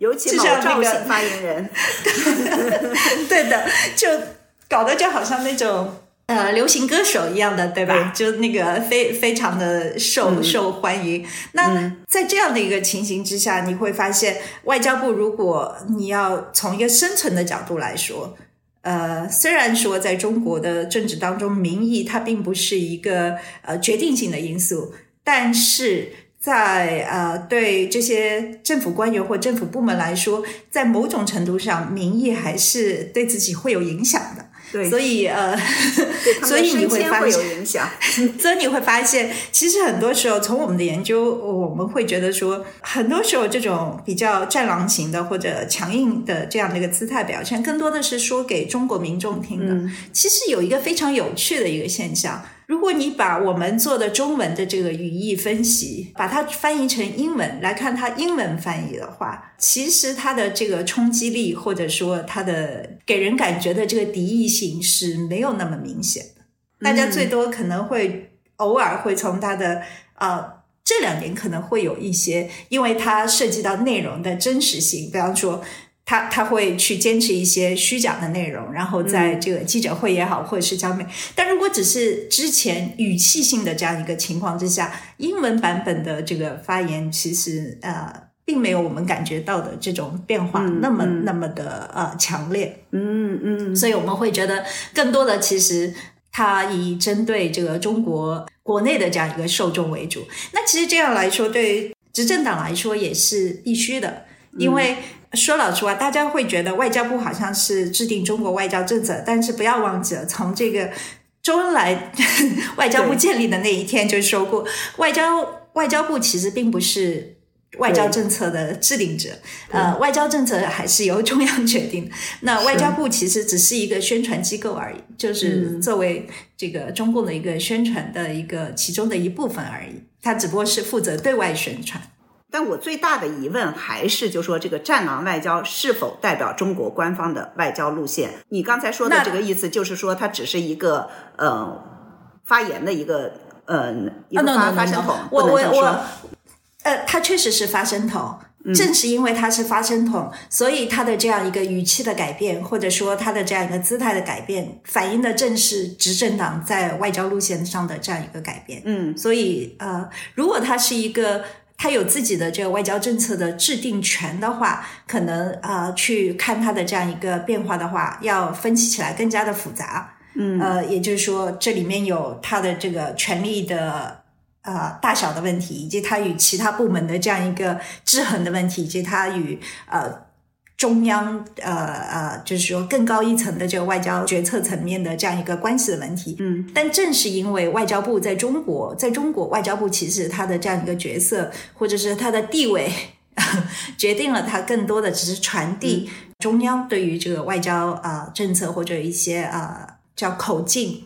尤其某就像那个赵姓发言人，对的，就搞得就好像那种呃流行歌手一样的，对吧？就那个非非常的受、受欢迎。那在这样的一个情形之下，你会发现，外交部如果你要从一个生存的角度来说。呃，虽然说在中国的政治当中，民意它并不是一个呃决定性的因素，但是在呃对这些政府官员或政府部门来说，在某种程度上，民意还是对自己会有影响的。对所以呃，所以 你会会发现有影响。所以你会发现，其实很多时候从我们的研究，我们会觉得说，很多时候这种比较战狼型的或者强硬的这样的一个姿态表现，更多的是说给中国民众听的。其实有一个非常有趣的一个现象。如果你把我们做的中文的这个语义分析，把它翻译成英文来看它英文翻译的话，其实它的这个冲击力或者说它的给人感觉的这个敌意性是没有那么明显的。大家最多可能会偶尔会从它的呃这两年可能会有一些，因为它涉及到内容的真实性，比方说。他他会去坚持一些虚假的内容，然后在这个记者会也好，或者是交面。但如果只是之前语气性的这样一个情况之下，英文版本的这个发言，其实呃，并没有我们感觉到的这种变化那么、那么的呃强烈。嗯嗯，所以我们会觉得更多的其实它以针对这个中国国内的这样一个受众为主。那其实这样来说，对于执政党来说也是必须的，因为。说老实话，大家会觉得外交部好像是制定中国外交政策，但是不要忘记了，从这个周恩来外交部建立的那一天就说过，外 交外交部其实并不是外交政策的制定者，呃，外交政策还是由中央决定。那外交部其实只是一个宣传机构而已，就是作为这个中共的一个宣传的一个其中的一部分而已，它只不过是负责对外宣传。但我最大的疑问还是，就说这个“战狼外交”是否代表中国官方的外交路线？你刚才说的这个意思，就是说它只是一个呃发言的一个呃一啊个发发声筒，我我我，呃，它确实是发声筒。正是因为它是发声筒，所以它的这样一个语气的改变，或者说它的这样一个姿态的改变，反映的正是执政党在外交路线上的这样一个改变。嗯，所以呃，如果它是一个它有自己的这个外交政策的制定权的话，可能呃去看他的这样一个变化的话，要分析起来更加的复杂。嗯，呃，也就是说，这里面有他的这个权力的。呃，大小的问题，以及他与其他部门的这样一个制衡的问题，以及他与呃中央呃呃，就是说更高一层的这个外交决策层面的这样一个关系的问题。嗯，但正是因为外交部在中国，在中国外交部其实它的这样一个角色，或者是它的地位，决定了它更多的只是传递中央对于这个外交啊、呃、政策或者一些啊。呃叫口径，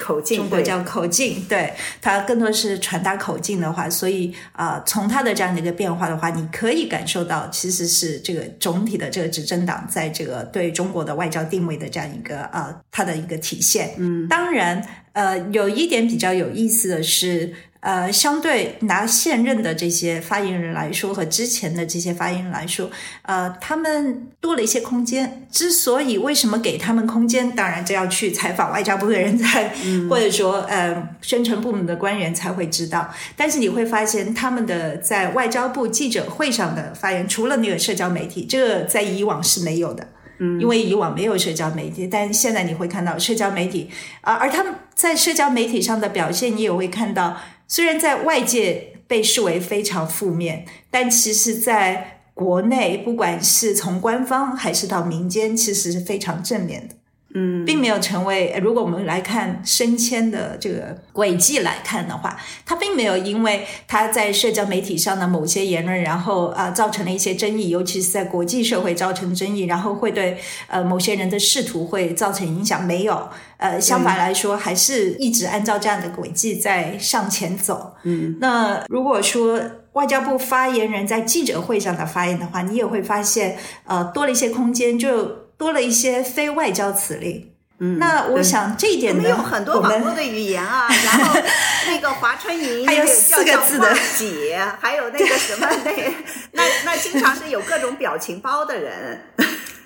口径，中国叫口径，对它更多是传达口径的话，所以啊、呃，从它的这样的一个变化的话，你可以感受到其实是这个总体的这个执政党在这个对中国的外交定位的这样一个呃它的一个体现。嗯，当然，呃，有一点比较有意思的是。呃，相对拿现任的这些发言人来说，和之前的这些发言人来说，呃，他们多了一些空间。之所以为什么给他们空间，当然这要去采访外交部的人才，嗯、或者说呃宣传部门的官员才会知道。但是你会发现，他们的在外交部记者会上的发言，除了那个社交媒体，这个在以往是没有的。嗯，因为以往没有社交媒体，但现在你会看到社交媒体啊、呃，而他们在社交媒体上的表现，你也会看到。虽然在外界被视为非常负面，但其实在国内，不管是从官方还是到民间，其实是非常正面的。嗯，并没有成为。如果我们来看升迁的这个轨迹来看的话，他并没有因为他在社交媒体上的某些言论，然后啊造成了一些争议，尤其是在国际社会造成争议，然后会对呃某些人的仕途会造成影响。没有，呃，相反来说，还是一直按照这样的轨迹在向前走。嗯，那如果说外交部发言人在记者会上的发言的话，你也会发现，呃，多了一些空间，就。多了一些非外交辞令，嗯，那我想这一点呢，有很多网络的语言啊，然后那个华春莹还有四个字的。姐，还有那个什么 那那那经常是有各种表情包的人。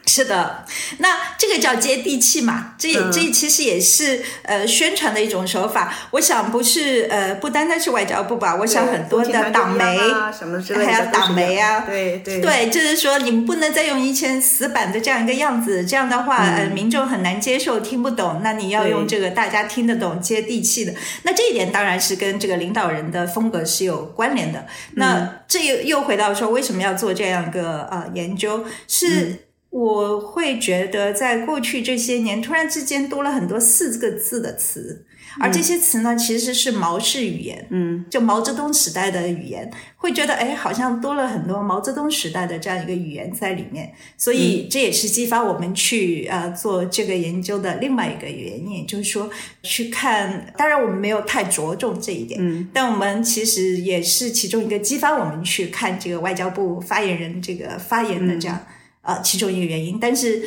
是的，那这个叫接地气嘛？这这其实也是呃宣传的一种手法。我想不是呃不单单是外交部吧？我想很多的党媒什么之类的，还有党媒啊，对对对，就是说你们不能再用以前死板的这样一个样子，这样的话呃民众很难接受，听不懂。那你要用这个大家听得懂、接地气的。那这一点当然是跟这个领导人的风格是有关联的。那这又又回到说，为什么要做这样一个呃研究？是。我会觉得，在过去这些年，突然之间多了很多四个字的词，而这些词呢，其实是毛氏语言，嗯，就毛泽东时代的语言，会觉得哎，好像多了很多毛泽东时代的这样一个语言在里面，所以这也是激发我们去呃做这个研究的另外一个原因，就是说去看，当然我们没有太着重这一点，嗯，但我们其实也是其中一个激发我们去看这个外交部发言人这个发言的这样。呃，其中一个原因，但是，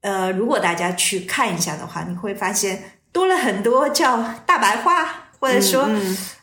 呃，如果大家去看一下的话，你会发现多了很多叫大白话，或者说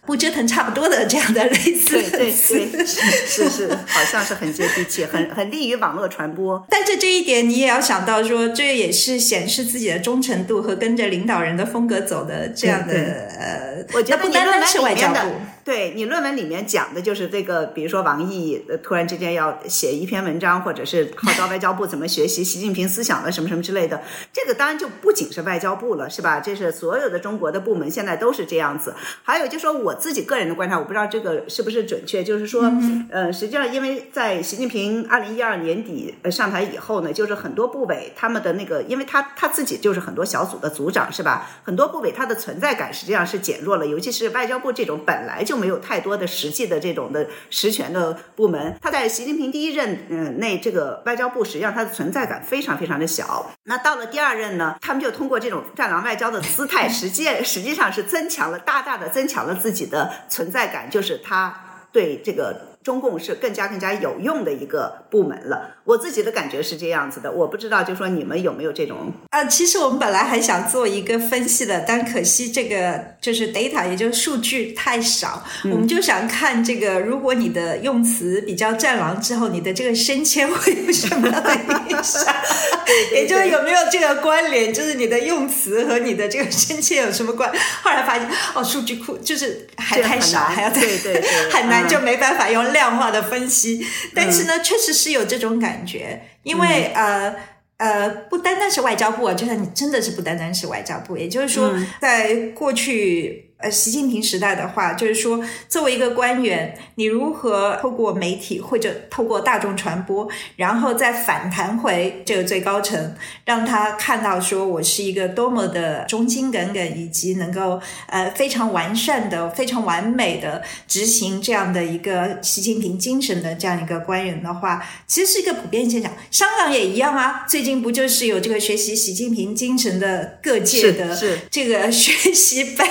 不折腾差不多的这样的类似对对对，是是，好像是很接地气，很 很利于网络传播。但是这一点你也要想到，说这也是显示自己的忠诚度和跟着领导人的风格走的这样的呃，我觉得不单单是外交部。对你论文里面讲的就是这个，比如说王毅突然之间要写一篇文章，或者是号召外交部怎么学习 习近平思想的什么什么之类的，这个当然就不仅是外交部了，是吧？这是所有的中国的部门现在都是这样子。还有就是说我自己个人的观察，我不知道这个是不是准确，就是说，呃，实际上因为在习近平二零一二年底上台以后呢，就是很多部委他们的那个，因为他他自己就是很多小组的组长，是吧？很多部委他的存在感实际上是减弱了，尤其是外交部这种本来就。就没有太多的实际的这种的实权的部门，他在习近平第一任嗯内这个外交部实际上它的存在感非常非常的小。那到了第二任呢，他们就通过这种战狼外交的姿态，实际 实际上是增强了大大的增强了自己的存在感，就是他对这个。中共是更加更加有用的一个部门了，我自己的感觉是这样子的，我不知道，就说你们有没有这种啊？其实我们本来还想做一个分析的，但可惜这个就是 data，也就是数据太少，我们就想看这个，如果你的用词比较战狼之后，你的这个升迁会有什么样的影响？也就是有没有这个关联，就是你的用词和你的这个升迁有什么关？后来发现哦，数据库就是还太少，还要对对对，很难，就没办法用。量化的分析，但是呢，确实是有这种感觉，因为呃呃，不单单是外交部，就是你真的是不单单是外交部，也就是说，在过去。呃，习近平时代的话，就是说，作为一个官员，你如何透过媒体或者透过大众传播，然后再反弹回这个最高层，让他看到说我是一个多么的忠心耿耿，以及能够呃非常完善的、非常完美的执行这样的一个习近平精神的这样一个官员的话，其实是一个普遍现象。香港也一样啊，最近不就是有这个学习习近平精神的各界的这个 学习班，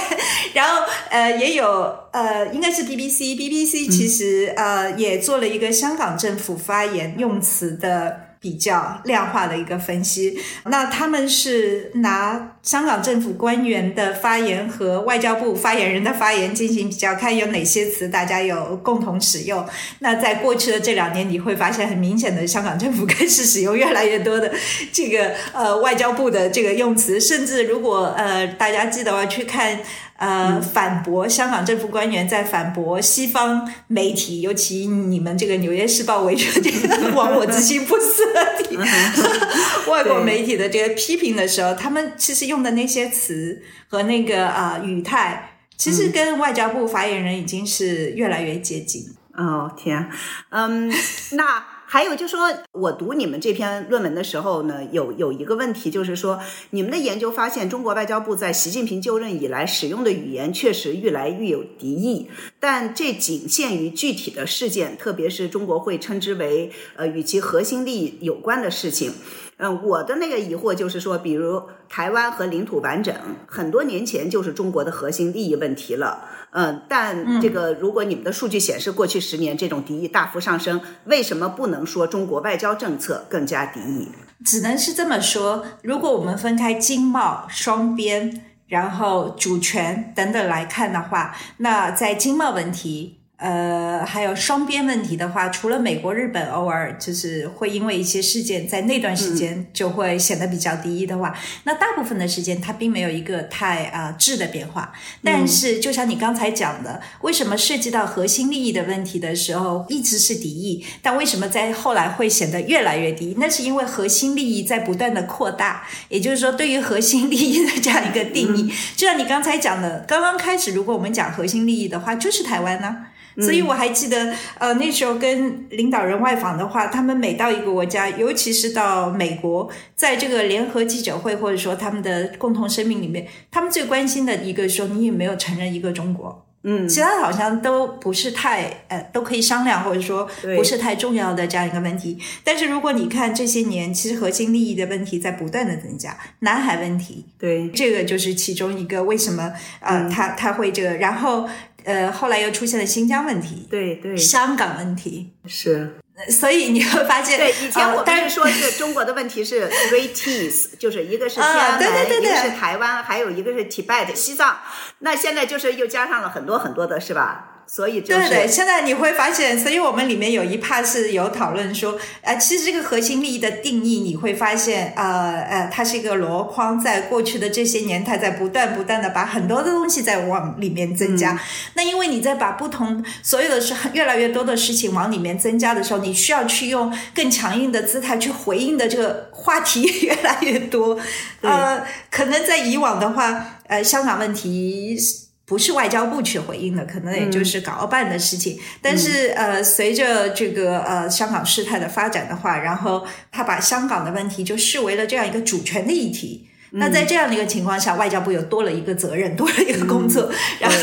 然然后，呃，也有，呃，应该是 BBC，BBC 其实呃也做了一个香港政府发言用词的比较量化的一个分析。那他们是拿香港政府官员的发言和外交部发言人的发言进行比较，看有哪些词大家有共同使用。那在过去的这两年，你会发现很明显的，香港政府开始使用越来越多的 这个呃外交部的这个用词，甚至如果呃大家记得话去看。呃，反驳香港政府官员在反驳西方媒体，尤其你们这个《纽约时报》为主这个亡我之心不死的 外国媒体的这个批评的时候，他们其实用的那些词和那个啊语态，其实跟外交部发言人已经是越来越接近。哦天，嗯，那。还有就说，我读你们这篇论文的时候呢，有有一个问题，就是说，你们的研究发现，中国外交部在习近平就任以来使用的语言确实愈来愈有敌意，但这仅限于具体的事件，特别是中国会称之为呃与其核心利益有关的事情。嗯，我的那个疑惑就是说，比如台湾和领土完整，很多年前就是中国的核心利益问题了。嗯，但这个如果你们的数据显示，过去十年这种敌意大幅上升，为什么不能说中国外交政策更加敌意？只能是这么说。如果我们分开经贸、双边，然后主权等等来看的话，那在经贸问题。呃，还有双边问题的话，除了美国、日本偶尔就是会因为一些事件，在那段时间就会显得比较低一的话，那大部分的时间它并没有一个太啊质的变化。但是，就像你刚才讲的，为什么涉及到核心利益的问题的时候一直是敌意，但为什么在后来会显得越来越低？那是因为核心利益在不断的扩大。也就是说，对于核心利益的这样一个定义，就像你刚才讲的，刚刚开始，如果我们讲核心利益的话，就是台湾呢。所以我还记得，呃，那时候跟领导人外访的话，他们每到一个国家，尤其是到美国，在这个联合记者会或者说他们的共同声明里面，他们最关心的一个说，你有没有承认一个中国？嗯，其他好像都不是太呃，都可以商量，或者说不是太重要的这样一个问题。但是如果你看这些年，其实核心利益的问题在不断的增加，南海问题，对，这个就是其中一个为什么呃，他他会这个，然后。呃，后来又出现了新疆问题，对对，香港问题。是，所以你会发现，对以前我们说是中国的问题是 three T's，就是一个是天安门，一个是台湾，还有一个是 Tibet 西藏，那现在就是又加上了很多很多的是吧？所以就是，对对，现在你会发现，所以我们里面有一 part 是有讨论说，呃，其实这个核心利益的定义，你会发现，呃呃，它是一个箩筐，在过去的这些年，它在不断不断的把很多的东西在往里面增加。那因为你在把不同所有的事越来越多的事情往里面增加的时候，你需要去用更强硬的姿态去回应的这个话题越来越多。呃，可能在以往的话，呃，香港问题。不是外交部去回应的，可能也就是港澳办的事情。但是，呃，随着这个呃香港事态的发展的话，然后他把香港的问题就视为了这样一个主权的议题。那在这样的一个情况下，外交部又多了一个责任，多了一个工作，然后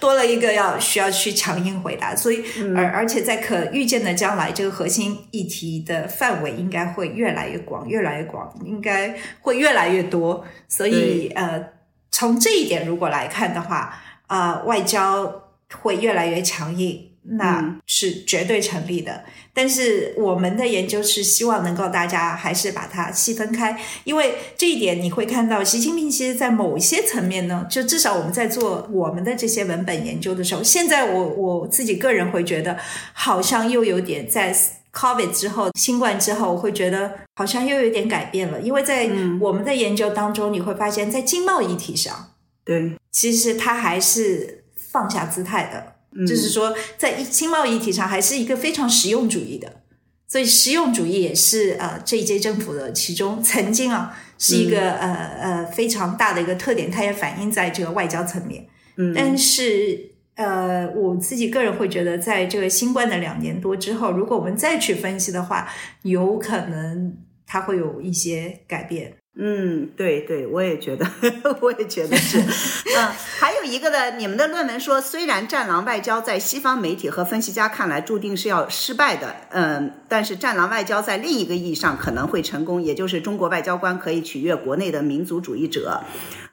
多了一个要需要去强硬回答。所以，而而且在可预见的将来，这个核心议题的范围应该会越来越广，越来越广，应该会越来越多。所以，呃，从这一点如果来看的话。啊，外交会越来越强硬，那是绝对成立的。但是我们的研究是希望能够大家还是把它细分开，因为这一点你会看到，习近平其实在某些层面呢，就至少我们在做我们的这些文本研究的时候，现在我我自己个人会觉得，好像又有点在 COVID 之后，新冠之后，我会觉得好像又有点改变了，因为在我们的研究当中，你会发现在经贸议题上。对，其实他还是放下姿态的，就是说，在经贸议题上还是一个非常实用主义的，所以实用主义也是呃这一届政府的其中曾经啊是一个呃呃非常大的一个特点，它也反映在这个外交层面。嗯，但是呃我自己个人会觉得，在这个新冠的两年多之后，如果我们再去分析的话，有可能它会有一些改变。嗯，对对，我也觉得，我也觉得是。嗯，还有一个呢，你们的论文说，虽然战狼外交在西方媒体和分析家看来注定是要失败的，嗯，但是战狼外交在另一个意义上可能会成功，也就是中国外交官可以取悦国内的民族主义者。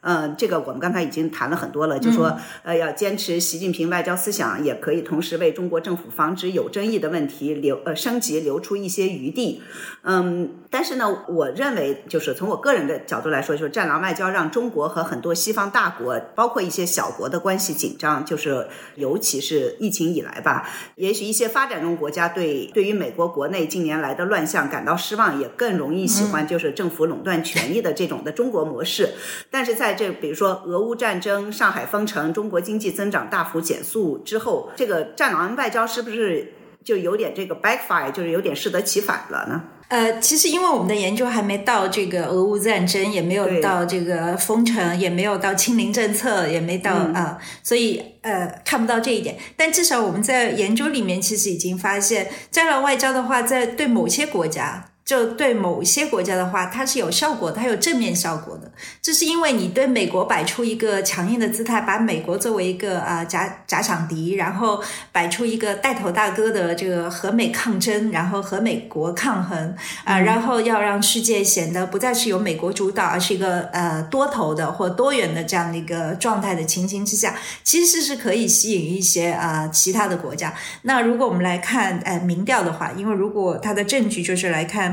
嗯，这个我们刚才已经谈了很多了，就说呃要坚持习近平外交思想，也可以同时为中国政府防止有争议的问题留呃升级留出一些余地。嗯，但是呢，我认为就是从我个人的角度来说，就是战狼外交让中国和很多西方大国，包括一些小国的关系紧张，就是尤其是疫情以来吧，也许一些发展中国家对对于美国国内近年来的乱象感到失望，也更容易喜欢就是政府垄断权益的这种的中国模式。但是在这比如说俄乌战争、上海封城、中国经济增长大幅减速之后，这个战狼外交是不是就有点这个 backfire，就是有点适得其反了呢？呃，其实因为我们的研究还没到这个俄乌战争，也没有到这个封城，也没有到清零政策，也没到啊、所以呃看不到这一点。但至少我们在研究里面其实已经发现，战狼外交的话，在对某些国家。就对某些国家的话，它是有效果，它有正面效果的。这是因为你对美国摆出一个强硬的姿态，把美国作为一个啊、呃假假想敌，然后摆出一个带头大哥的这个和美抗争，然后和美国抗衡啊、然后要让世界显得不再是由美国主导，而是一个呃多头的或多元的这样的一个状态的情形之下，其实是可以吸引一些呃其他的国家。那如果我们来看呃民调的话，因为如果它的证据就是来看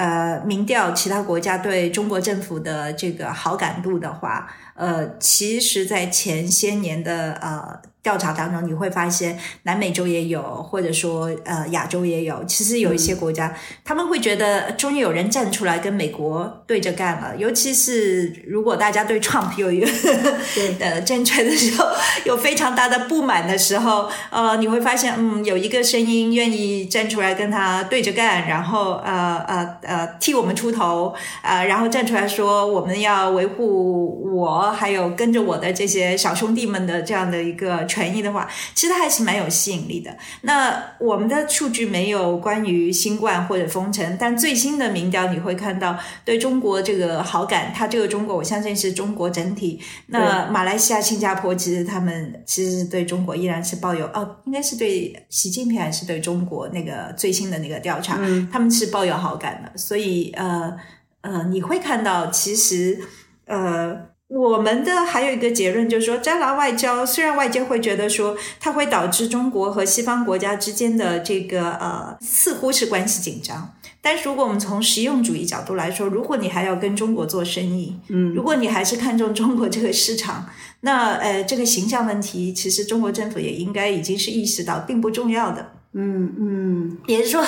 呃民调其他国家对中国政府的这个好感度的话，呃，其实，在前些年的呃调查当中，你会发现南美洲也有，或者说呃亚洲也有。其实有一些国家，他们会觉得终于有人站出来跟美国对着干了。尤其是如果大家对 Trump 有一个呃 政权的时候有非常大的不满的时候，呃，你会发现，嗯，有一个声音愿意站出来跟他对着干，然后呃呃呃替我们出头，呃，然后站出来说我们要维护我还有跟着我的这些小兄弟们的这样的一个权益的话，其实还是蛮有吸引力的。那我们的数据没有关于新冠或者封城，但最新的民调你会看到对中国这个好感，它这个中国我相信是中国整体。那马来西亚、新加坡其实他们其实对中国依然是抱有哦，应该是对习近平还是对中国那个最新的那个调查，他们是抱有好感的。所以呃呃，你会看到其实呃。我们的还有一个结论就是说，战狼外交虽然外界会觉得说它会导致中国和西方国家之间的这个呃似乎是关系紧张，但是如果我们从实用主义角度来说，如果你还要跟中国做生意，嗯，如果你还是看重中国这个市场，那呃这个形象问题，其实中国政府也应该已经是意识到并不重要的。嗯嗯，也就是说，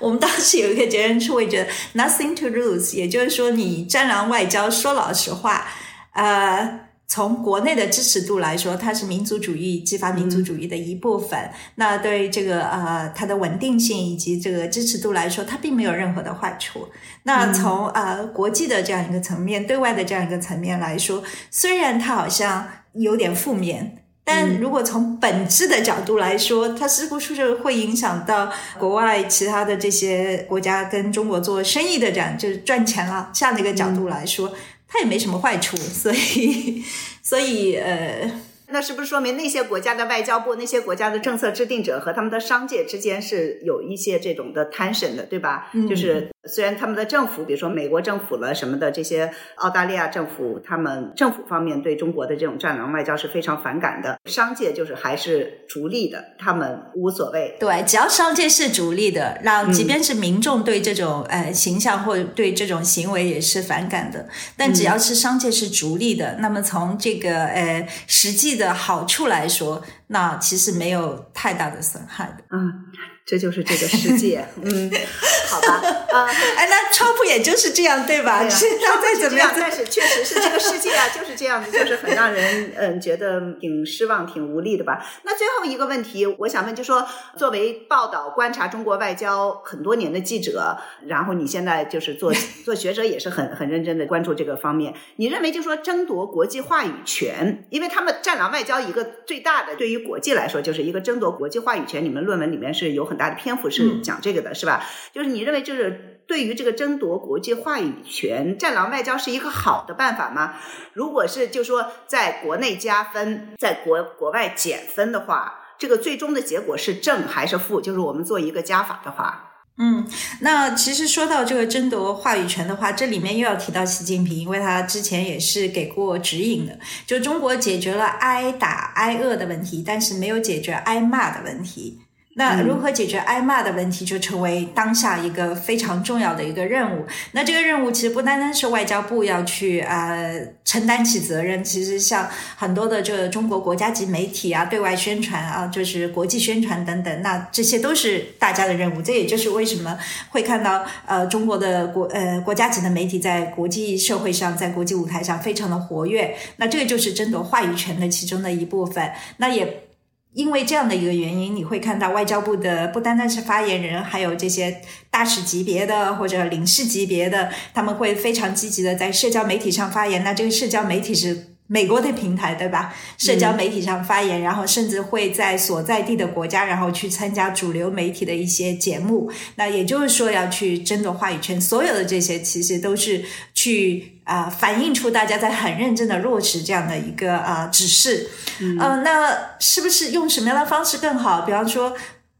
我们当时有一个结论是会觉得 nothing to lose，也就是说，你战狼外交说老实话，呃，从国内的支持度来说，它是民族主义激发民族主义的一部分。那对这个呃它的稳定性以及这个支持度来说，它并没有任何的坏处。那从呃国际的这样一个层面，对外的这样一个层面来说，虽然它好像有点负面。但如果从本质的角度来说，它是不是会影响到国外其他的这些国家跟中国做生意的这样就是赚钱了这样的一个角度来说，它也没什么坏处。所以，所以呃，那是不是说明那些国家的外交部、那些国家的政策制定者和他们的商界之间是有一些这种的 tension 的，对吧？嗯就是虽然他们的政府，比如说美国政府了什么的，这些澳大利亚政府，他们政府方面对中国的这种战狼外交是非常反感的，商界就是还是逐利的，他们无所谓。对，只要商界是逐利的，让即便是民众对这种、呃形象或者对这种行为也是反感的，但只要是商界是逐利的，那么从这个呃实际的好处来说，那其实没有太大的损害的。嗯，这就是这个世界。嗯，好吧，啊、哎，那川普也就是这样，对吧？是他再怎么样，但是确实是这个世界啊，就是这样子，就是很让人嗯觉得挺失望、挺无力的吧。那最后一个问题，我想问，就说作为报道观察中国外交很多年的记者，然后你现在就是做 做学者，也是很很认真的关注这个方面。你认为就说争夺国际话语权，因为他们战狼外交一个最大的对于国际来说，就是一个争夺国际话语权。你们论文里面是有很大的篇幅是讲这个的，是吧？就是你认为就是对于这个争夺国际话语权，战狼外交是一个好的办法吗？如果是就说在国内加分，在国国外减分的话，这个最终的结果是正还是负？就是我们做一个加法的话，嗯，那其实说到这个争夺话语权的话，这里面又要提到习近平，因为他之前也是给过指引的，就中国解决了挨打挨饿的问题，但是没有解决挨骂的问题。那如何解决挨骂的问题，就成为当下一个非常重要的一个任务。那这个任务其实不单单是外交部要去呃承担起责任，其实像很多的这个中国国家级媒体啊，对外宣传啊，就是国际宣传等等，那这些都是大家的任务。这也就是为什么会看到呃中国的国呃国家级的媒体在国际社会上，在国际舞台上非常的活跃。那这个就是争夺话语权的其中的一部分。那也。因为这样的一个原因，你会看到外交部的不单单是发言人，还有这些大使级别的或者领事级别的，他们会非常积极的在社交媒体上发言。那这个社交媒体是美国的平台，对吧？社交媒体上发言，然后甚至会在所在地的国家，然后去参加主流媒体的一些节目。那也就是说，要去争夺话语权。所有的这些，其实都是去。啊，反映出大家在很认真的落实这样的一个啊指示，嗯，那是不是用什么样的方式更好？比方说。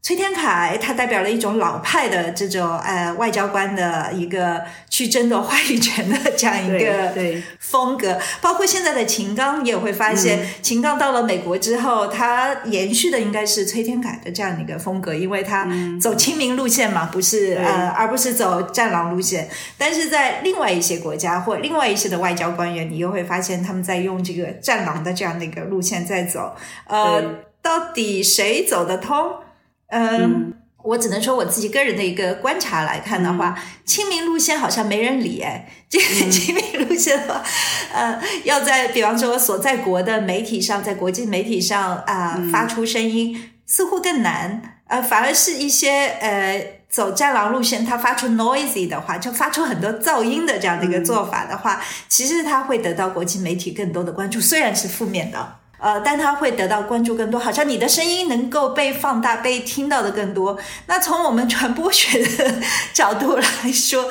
崔天凯，他代表了一种老派的这种呃外交官的一个去争夺话语权的这样一个风格，包括现在的秦刚也会发现，秦刚到了美国之后，他延续的应该是崔天凯的这样的一个风格，因为他走亲民路线嘛，不是呃，而不是走战狼路线。但是在另外一些国家或另外一些的外交官员，你又会发现他们在用这个战狼的这样的一个路线在走。呃，到底谁走得通？嗯，我只能说我自己个人的一个观察来看的话，亲民路线好像没人理哎。这个亲民路线的话，呃，要在比方说所在国的媒体上，在国际媒体上啊发出声音，似乎更难。呃，反而是一些呃走战狼路线，他发出 noisy 的话，就发出很多噪音的这样的一个做法的话，其实他会得到国际媒体更多的关注，虽然是负面的。呃，但它会得到关注更多，好像你的声音能够被放大、被听到的更多。那从我们传播学的角度来说，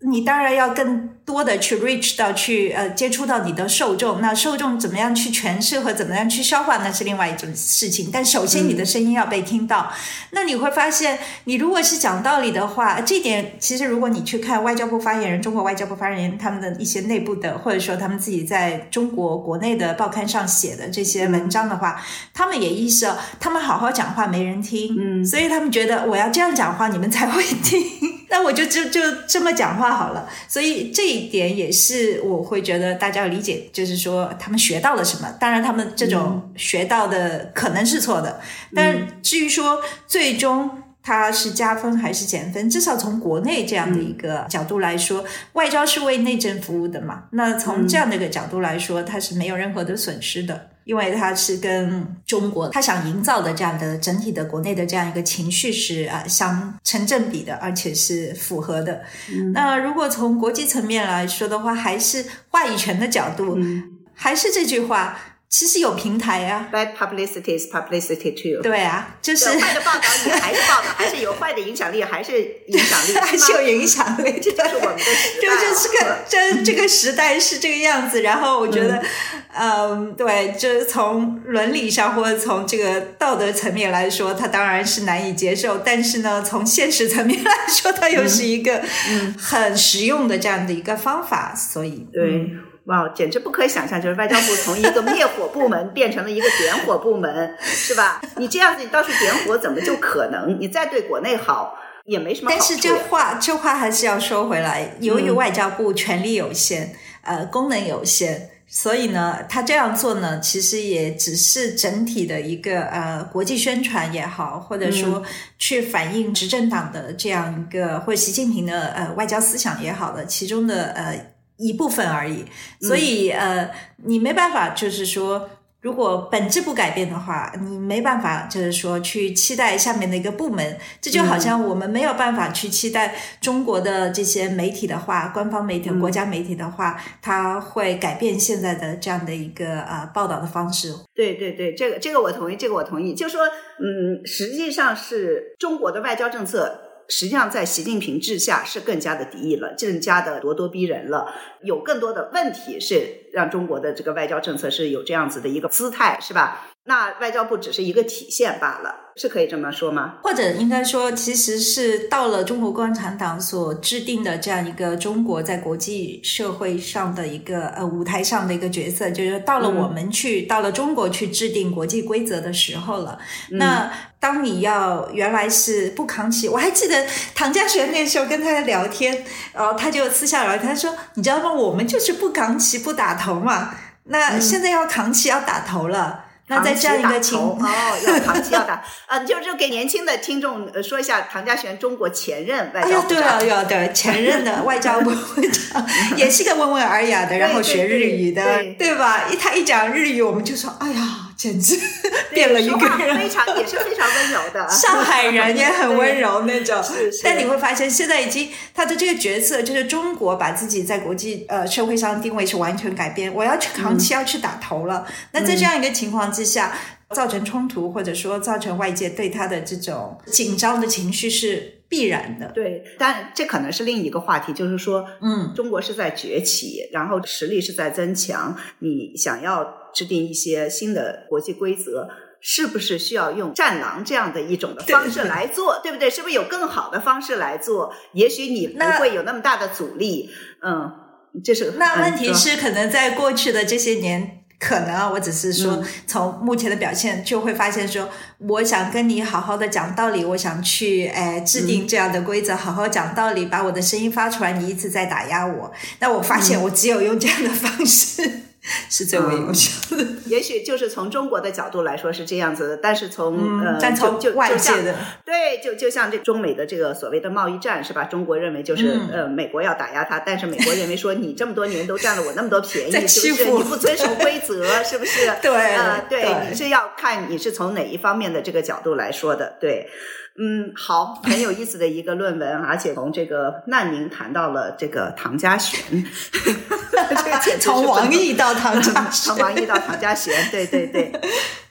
你当然要更。多的去 reach 到去呃接触到你的受众，那受众怎么样去诠释和怎么样去消化，那是另外一种事情。但首先你的声音要被听到。那你会发现，你如果是讲道理的话，这点其实如果你去看外交部发言人、中国外交部发言人他们的一些内部的，或者说他们自己在中国国内的报刊上写的这些文章的话，他们也意识到，他们好好讲话没人听，嗯，所以他们觉得我要这样讲话，你们才会听。那我就就就这么讲话好了。所以这。一点也是我会觉得大家要理解，就是说他们学到了什么。当然，他们这种学到的可能是错的，但至于说最终它是加分还是减分，至少从国内这样的一个角度来说，外交是为内政服务的嘛。那从这样的一个角度来说，它是没有任何的损失的。因为它是跟中国他想营造的这样的整体的国内的这样一个情绪是啊相成正比的，而且是符合的。那如果从国际层面来说的话，还是话语权的角度，还是这句话。其实有平台呀，bad publicity is publicity too。对啊，就是坏的报道也还是报道，还是有坏的影响力，还是影响力，还是有影响力。这就是我们的时代。就这个这这个时代是这个样子。然后我觉得，嗯，对，就是从伦理上或者从这个道德层面来说，它当然是难以接受。但是呢，从现实层面来说，它又是一个很实用的这样的一个方法。所以，对。哇，简直不可以想象，就是外交部从一个灭火部门变成了一个点火部门，是吧？你这样子，你到处点火，怎么就可能？你再对国内好，也没什么好但是这话，这话还是要说回来，由于外交部权力有限，呃，功能有限，所以呢，他这样做呢，其实也只是整体的一个呃国际宣传也好，或者说去反映执政党的这样一个或习近平的呃外交思想也好的其中的呃。一部分而已，所以呃，你没办法，就是说，如果本质不改变的话，你没办法，就是说去期待下面的一个部门。这就好像我们没有办法去期待中国的这些媒体的话，官方媒体、国家媒体的话，它会改变现在的这样的一个呃报道的方式。对对对，这个这个我同意，这个我同意。就说嗯，实际上是中国的外交政策。实际上，在习近平治下是更加的敌意了，更加的咄咄逼人了。有更多的问题是让中国的这个外交政策是有这样子的一个姿态，是吧？那外交部只是一个体现罢了，是可以这么说吗？或者应该说，其实是到了中国共产党所制定的这样一个中国在国际社会上的一个呃舞台上的一个角色，就是到了我们去到了中国去制定国际规则的时候了。那当你要原来是不扛起，我还记得唐家璇那时候跟他聊天，然后他就私下聊，他说：“你知道吗？我们就是不扛起不打头嘛。那现在要扛起要打头了。”那在这样一个情哦，要扛起要打，呃，就就给年轻的听众说一下，唐家璇，中国前任外交部长，对啊，对，前任的外交部长，也是个温文尔雅的，然后学日语的，对吧？一他一讲日语，我们就说，哎呀。简直变了一个人。非常也是非常温柔的。上海人也很温柔那种但你会发现现在已经他的这个角色，就是中国把自己在国际呃社会上定位是完全改变，我要去扛旗，要去打头了。那在这样一个情况之下，造成冲突或者说造成外界对他的这种紧张的情绪是必然的。对，但这可能是另一个话题，就是说，嗯，中国是在崛起，然后实力是在增强，你想要制定一些新的国际规则。是不是需要用战狼这样的一种的方式来做，对不对？是不是有更好的方式来做？也许你不那会有那么大的阻力，嗯，这是嗯那问题是，可能在过去的这些年。可能啊，我只是说嗯，从目前的表现就会发现说，我想跟你好好的讲道理，我想去哎制嗯定这样的规则，好好讲道理，把我的声音发出来，你一直在打压我。那我发嗯现我只有用这样的方式 是最为有效的。也许就是从中国的角度来说是这样子的，但是从、呃，嗯但从就就界的对，就就像这中美的这个所谓的贸易战是吧？中国认为就是、嗯呃，美国要打压他，但是美国认为说你这么多年都占了我那么多便宜，是不是？你不遵守规则，是不是？对呃，对，对你是要看你是从哪一方面的这个角度来说的，对。嗯，好，很有意思的一个论文，而且从这个难民谈到了这个唐家璇，从王毅到唐家 从王毅到唐家璇，对对对。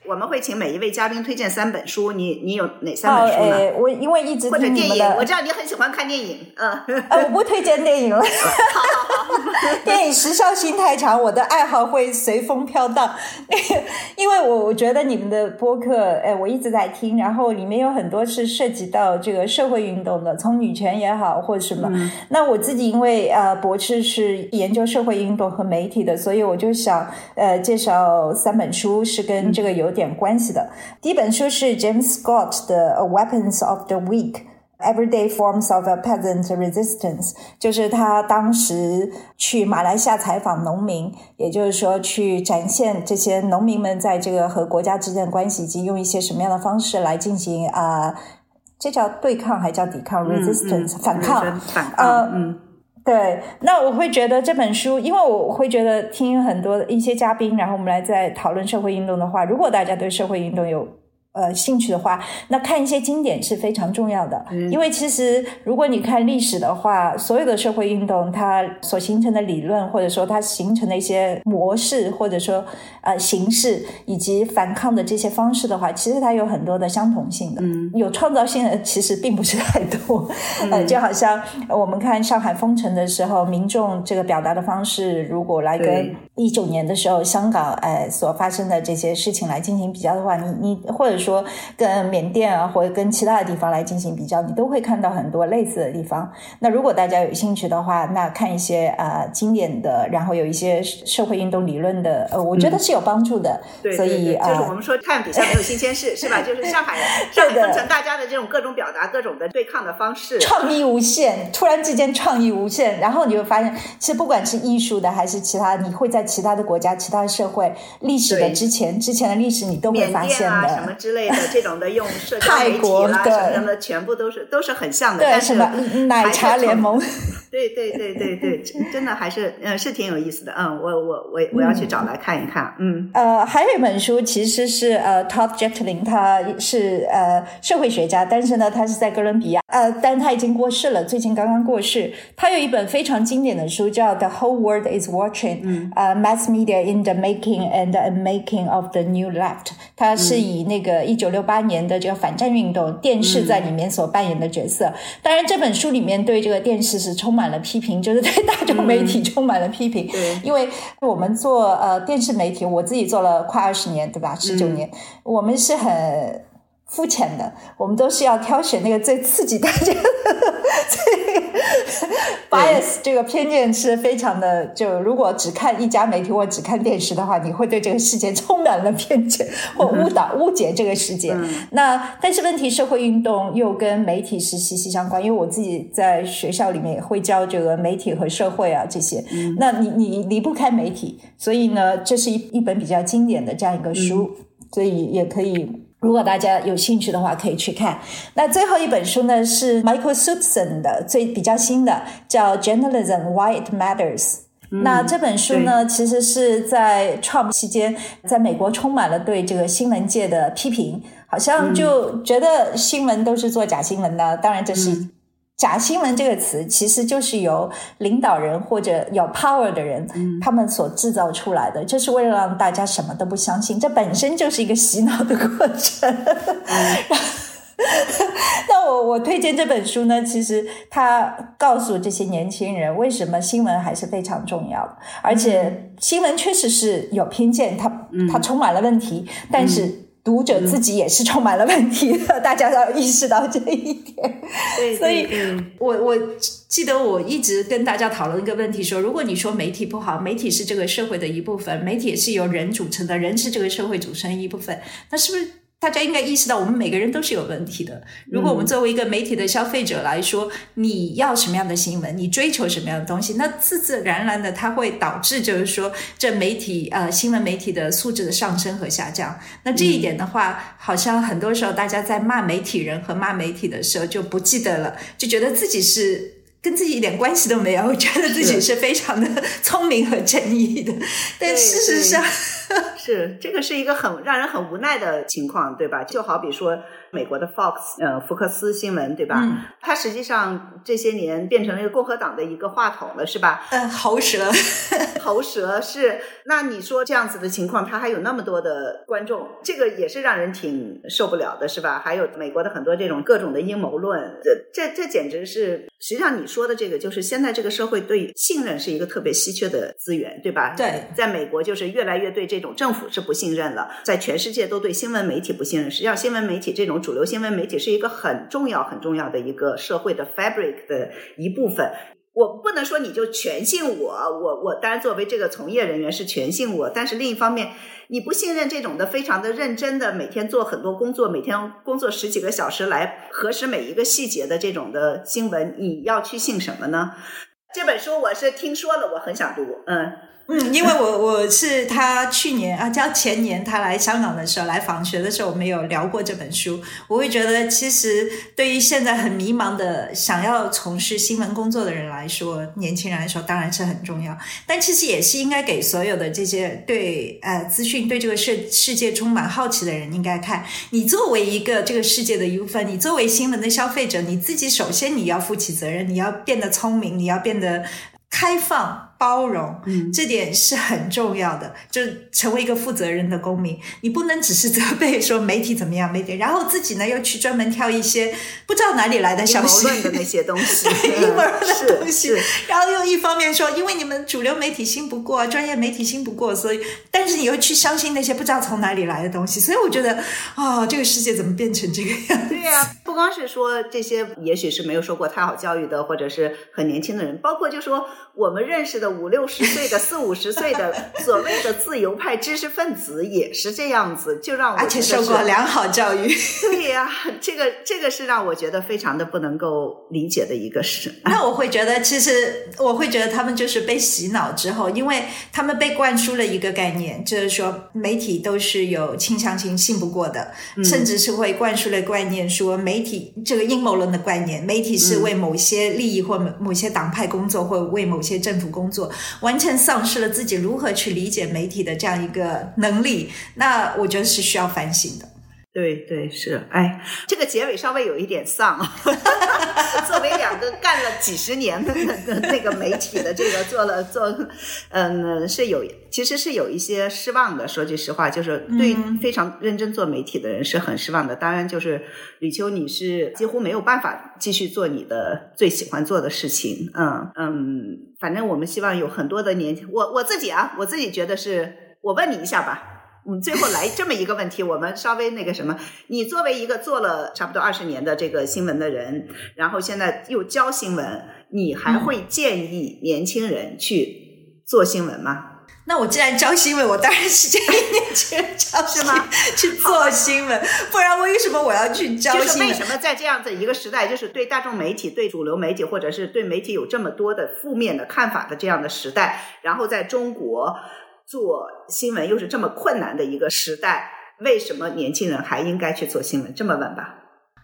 我们会请每一位嘉宾推荐三本书，你你有哪三哦，本书呢？诶，我因为一直或者电影，我知道你很喜欢看电影，嗯，呃，我不推荐电影了。电影时效性太长，我的爱好会随风飘荡。因为我我觉得你们的播客，哎，我一直在听，然后里面有很多是涉及到这个社会运动的，从女权也好或者什么。那我自己因为呃博士是研究社会运动和媒体的，所以我就想呃介绍三本书是跟这个有点关系的。第一本书是 James Scott 的《Weapons of the Weak》。Everyday forms of a peasant resistance，就是他当时去马来西亚采访农民，也就是说去展现这些农民们在这个和国家之间的关系，以及用一些什么样的方式来进行啊、呃这叫对抗还叫抵抗、resistance 反抗？反呃抗，嗯，对，那我会觉得这本书，因为我会觉得听很多一些嘉宾，然后我们来在讨论社会运动的话，如果大家对社会运动有呃兴趣的话，那看一些经典是非常重要的。因为其实如果你看历史的话，所有的社会运动它所形成的理论，或者说它形成的一些模式，或者说呃形式，以及反抗的这些方式的话，其实它有很多的相同性的。嗯，有创造性的其实并不是太多。呃，就好像我们看上海封城的时候，民众这个表达的方式，如果来跟对一九年的时候香港呃所发生的这些事情来进行比较的话，你你或者说跟缅甸啊，或者跟其他的地方来进行比较，你都会看到很多类似的地方。那如果大家有兴趣的话，那看一些呃经典的，然后有一些社会运动理论的，呃，我觉得是有帮助的。所对对对，以呃就是我们说看比赛没有新鲜事，是吧？就是上海上海分成，大家的这种各种表达、各种的对抗的方式，创意无限，突然之间创意无限，然后你会发现，其实不管是艺术的还是其他，你会在其他的国家、其他的社会历史的之前之前的历史，你都会发现的啊什么的。之类的 这种的，用社交媒体啦什么什么的，全部都是都是很像的。但是呢奶茶联盟，对对对对对，真真的还是嗯是挺有意思的。嗯，我我我我要去找来看一看。嗯呃，还有一本书其实是呃，Todd Jetlin，他是呃社会学家，但是呢，他是在哥伦比亚，呃，但他已经过世了，最近刚刚过世。他有一本非常经典的书叫《The Whole World Is Watching》，呃，Mass Media in the Making and the Making of the New Left。它是以那个一九六八年的这个反战运动，电视在里面所扮演的角色。当然，这本书里面对这个电视是充满了批评，就是对大众媒体充满了批评。对因为我们做呃电视媒体，我自己做了快二十年，对吧？十九年，我们是很肤浅的，我们都是要挑选那个最刺激大家的，最 bias 这个偏见是非常的。就如果只看一家媒体或只看电视的话，你会对这个世界充满了偏见或误导、误解这个世界。那但是问题，社会运动又跟媒体是息息相关，因为我自己在学校里面也会教这个媒体和社会啊这些。那你你离不开媒体，所以呢，这是一一本比较经典的这样一个书，所以也可以。如果大家有兴趣的话，可以去看。那最后一本书呢是 Michael Supson 的，最比较新的，叫《Journalism: Why It Matters》。那这本书呢，其实是在 Trump 期间，在美国充满了对这个新闻界的批评，好像就觉得新闻都是做假新闻的。当然，这是假新闻这个词，其实就是由领导人或者有 power 的人他们所制造出来的，就是为了让大家什么都不相信。这本身就是一个洗脑的过程。那我我推荐这本书呢，其实它告诉这些年轻人，为什么新闻还是非常重要的，而且新闻确实是有偏见，它它充满了问题，但是读者自己也是充满了问题的，大家要意识到这一点。对，所以我我记得我一直跟大家讨论一个问题，说如果你说媒体不好，媒体是这个社会的一部分，媒体是由人组成的，人是这个社会组成一部分，那是不是？大家应该意识到，我们每个人都是有问题的。如果我们作为一个媒体的消费者来说，你要什么样的新闻，你追求什么样的东西，那自自然然的，它会导致就是说，这媒体呃新闻媒体的素质的上升和下降。那这一点的话，好像很多时候大家在骂媒体人和骂媒体的时候就不记得了，就觉得自己是。跟自己一点关系都没有，我觉得自己是非常的聪明和正义的，但事实上是这个是一个很让人很无奈的情况，对吧？就好比说。美国的 Fox，呃，福克斯新闻，对吧？嗯，它实际上这些年变成了一个共和党的一个话筒了，是吧？嗯，喉舌，喉舌是。那你说这样子的情况，它还有那么多的观众，这个也是让人挺受不了的，是吧？还有美国的很多这种各种的阴谋论，这这这简直是。实际上你说的这个，就是现在这个社会对信任是一个特别稀缺的资源，对吧？对，在美国就是越来越对这种政府是不信任了，在全世界都对新闻媒体不信任。实际上，新闻媒体这种。主流新闻媒体是一个很重要、很重要的一个社会的 fabric 的一部分。我不能说你就全信我，我我当然作为这个从业人员是全信我，但是另一方面，你不信任这种的非常的认真的每天做很多工作，每天工作十几个小时来核实每一个细节的这种的新闻，你要去信什么呢？这本书我是听说了，我很想读，嗯。嗯，因为我 我是他去年啊，叫前年他来香港的时候来访学的时候，我们有聊过这本书。我会觉得，其实对于现在很迷茫的想要从事新闻工作的人来说，年轻人来说当然是很重要。但其实也是应该给所有的这些对呃资讯、对这个世世界充满好奇的人应该看。你作为一个这个世界的一部分，你作为新闻的消费者，你自己首先你要负起责任，你要变得聪明，你要变得开放。包容，这点是很重要的。就成为一个负责任的公民，你不能只是责备说媒体怎么样，媒体，然后自己呢又去专门挑一些不知道哪里来的消息的那些东西，阴谋论的东西。然后又一方面说，因为你们主流媒体信不过，专业媒体信不过，所以，但是你又去相信那些不知道从哪里来的东西。所以我觉得，啊，这个世界怎么变成这个样子？对呀，不光是说这些，也许是没有受过太好教育的，或者是很年轻的人，包括就说我们认识的。五六十岁的、四五十岁的所谓的自由派知识分子也是这样子，就让我而且受过良好教育。对呀，这个这个是让我觉得非常的不能够理解的一个事。那我会觉得，其实我会觉得他们就是被洗脑之后，因为他们被灌输了一个概念，就是说媒体都是有倾向性信不过的，甚至是会灌输了概念，说媒体这个阴谋论的概念，媒体是为某些利益或某某些党派工作，或为某些政府工作。完全丧失了自己如何去理解媒体的这样一个能力，那我觉得是需要反省的。对对是，哎，这个结尾稍微有一点丧。作为两个干了几十年的那个媒体的这个做了做，嗯，是有其实是有一些失望的。说句实话，就是对非常认真做媒体的人是很失望的。当然，就是吕秋，你是几乎没有办法继续做你的最喜欢做的事情。嗯嗯，反正我们希望有很多的年轻，我我自己啊，我自己觉得是，我问你一下吧。嗯，最后来这么一个问题，我们稍微那个什么，你作为一个做了差不多二十年的这个新闻的人，然后现在又教新闻，你还会建议年轻人去做新闻吗？那我既然教新闻，我当然是建议年轻人教 是吗？去做新闻，不然为什么我要去教新闻？为什么在这样子一个时代，就是对大众媒体、对主流媒体，或者是对媒体有这么多的负面的看法的这样的时代，然后在中国？做新闻又是这么困难的一个时代，为什么年轻人还应该去做新闻？这么问吧。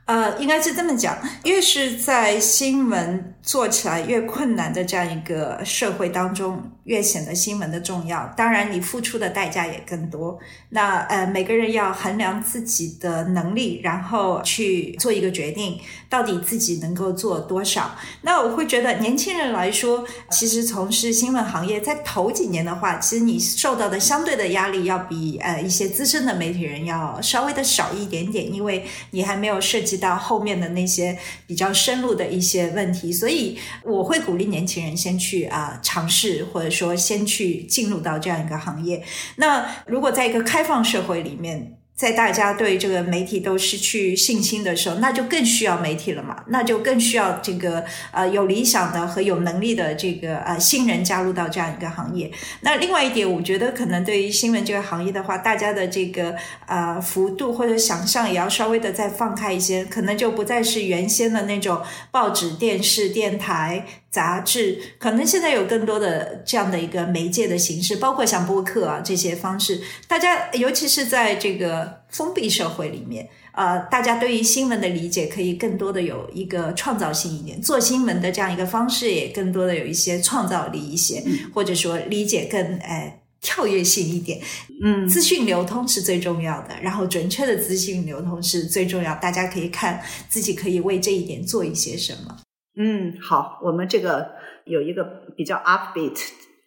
呃，应该是这么讲，越是在新闻做起来越困难的这样一个社会当中，越显得新闻的重要。当然，你付出的代价也更多。那呃，每个人要衡量自己的能力，然后去做一个决定，到底自己能够做多少。那我会觉得，年轻人来说，其实从事新闻行业，在头几年的话，其实你受到的相对的压力要比呃一些资深的媒体人要稍微的少一点点，因为你还没有涉及。到后面的那些比较深入的一些问题，所以我会鼓励年轻人先去啊尝试，或者说先去进入到这样一个行业。那如果在一个开放社会里面，在大家对这个媒体都失去信心的时候，那就更需要媒体了嘛？那就更需要这个呃有理想的和有能力的这个呃新人加入到这样一个行业。那另外一点，我觉得可能对于新闻这个行业的话，大家的这个呃幅度或者想象也要稍微的再放开一些，可能就不再是原先的那种报纸、电视、电台。杂志可能现在有更多的这样的一个媒介的形式，包括像播客啊这些方式。大家尤其是在这个封闭社会里面，呃，大家对于新闻的理解可以更多的有一个创造性一点，做新闻的这样一个方式也更多的有一些创造力一些，或者说理解更哎跳跃性一点。嗯，资讯流通是最重要的，然后准确的资讯流通是最重要。大家可以看自己可以为这一点做一些什么。嗯，好，我们这个有一个比较 upbeat，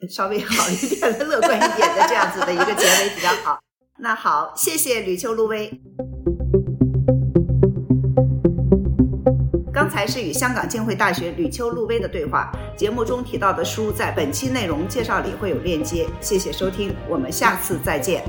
稍微好一点的、乐观一点的这样子的一个结尾比较好。那好，谢谢吕秋露薇。刚才是与香港浸会大学吕秋露薇的对话，节目中提到的书在本期内容介绍里会有链接。谢谢收听，我们下次再见。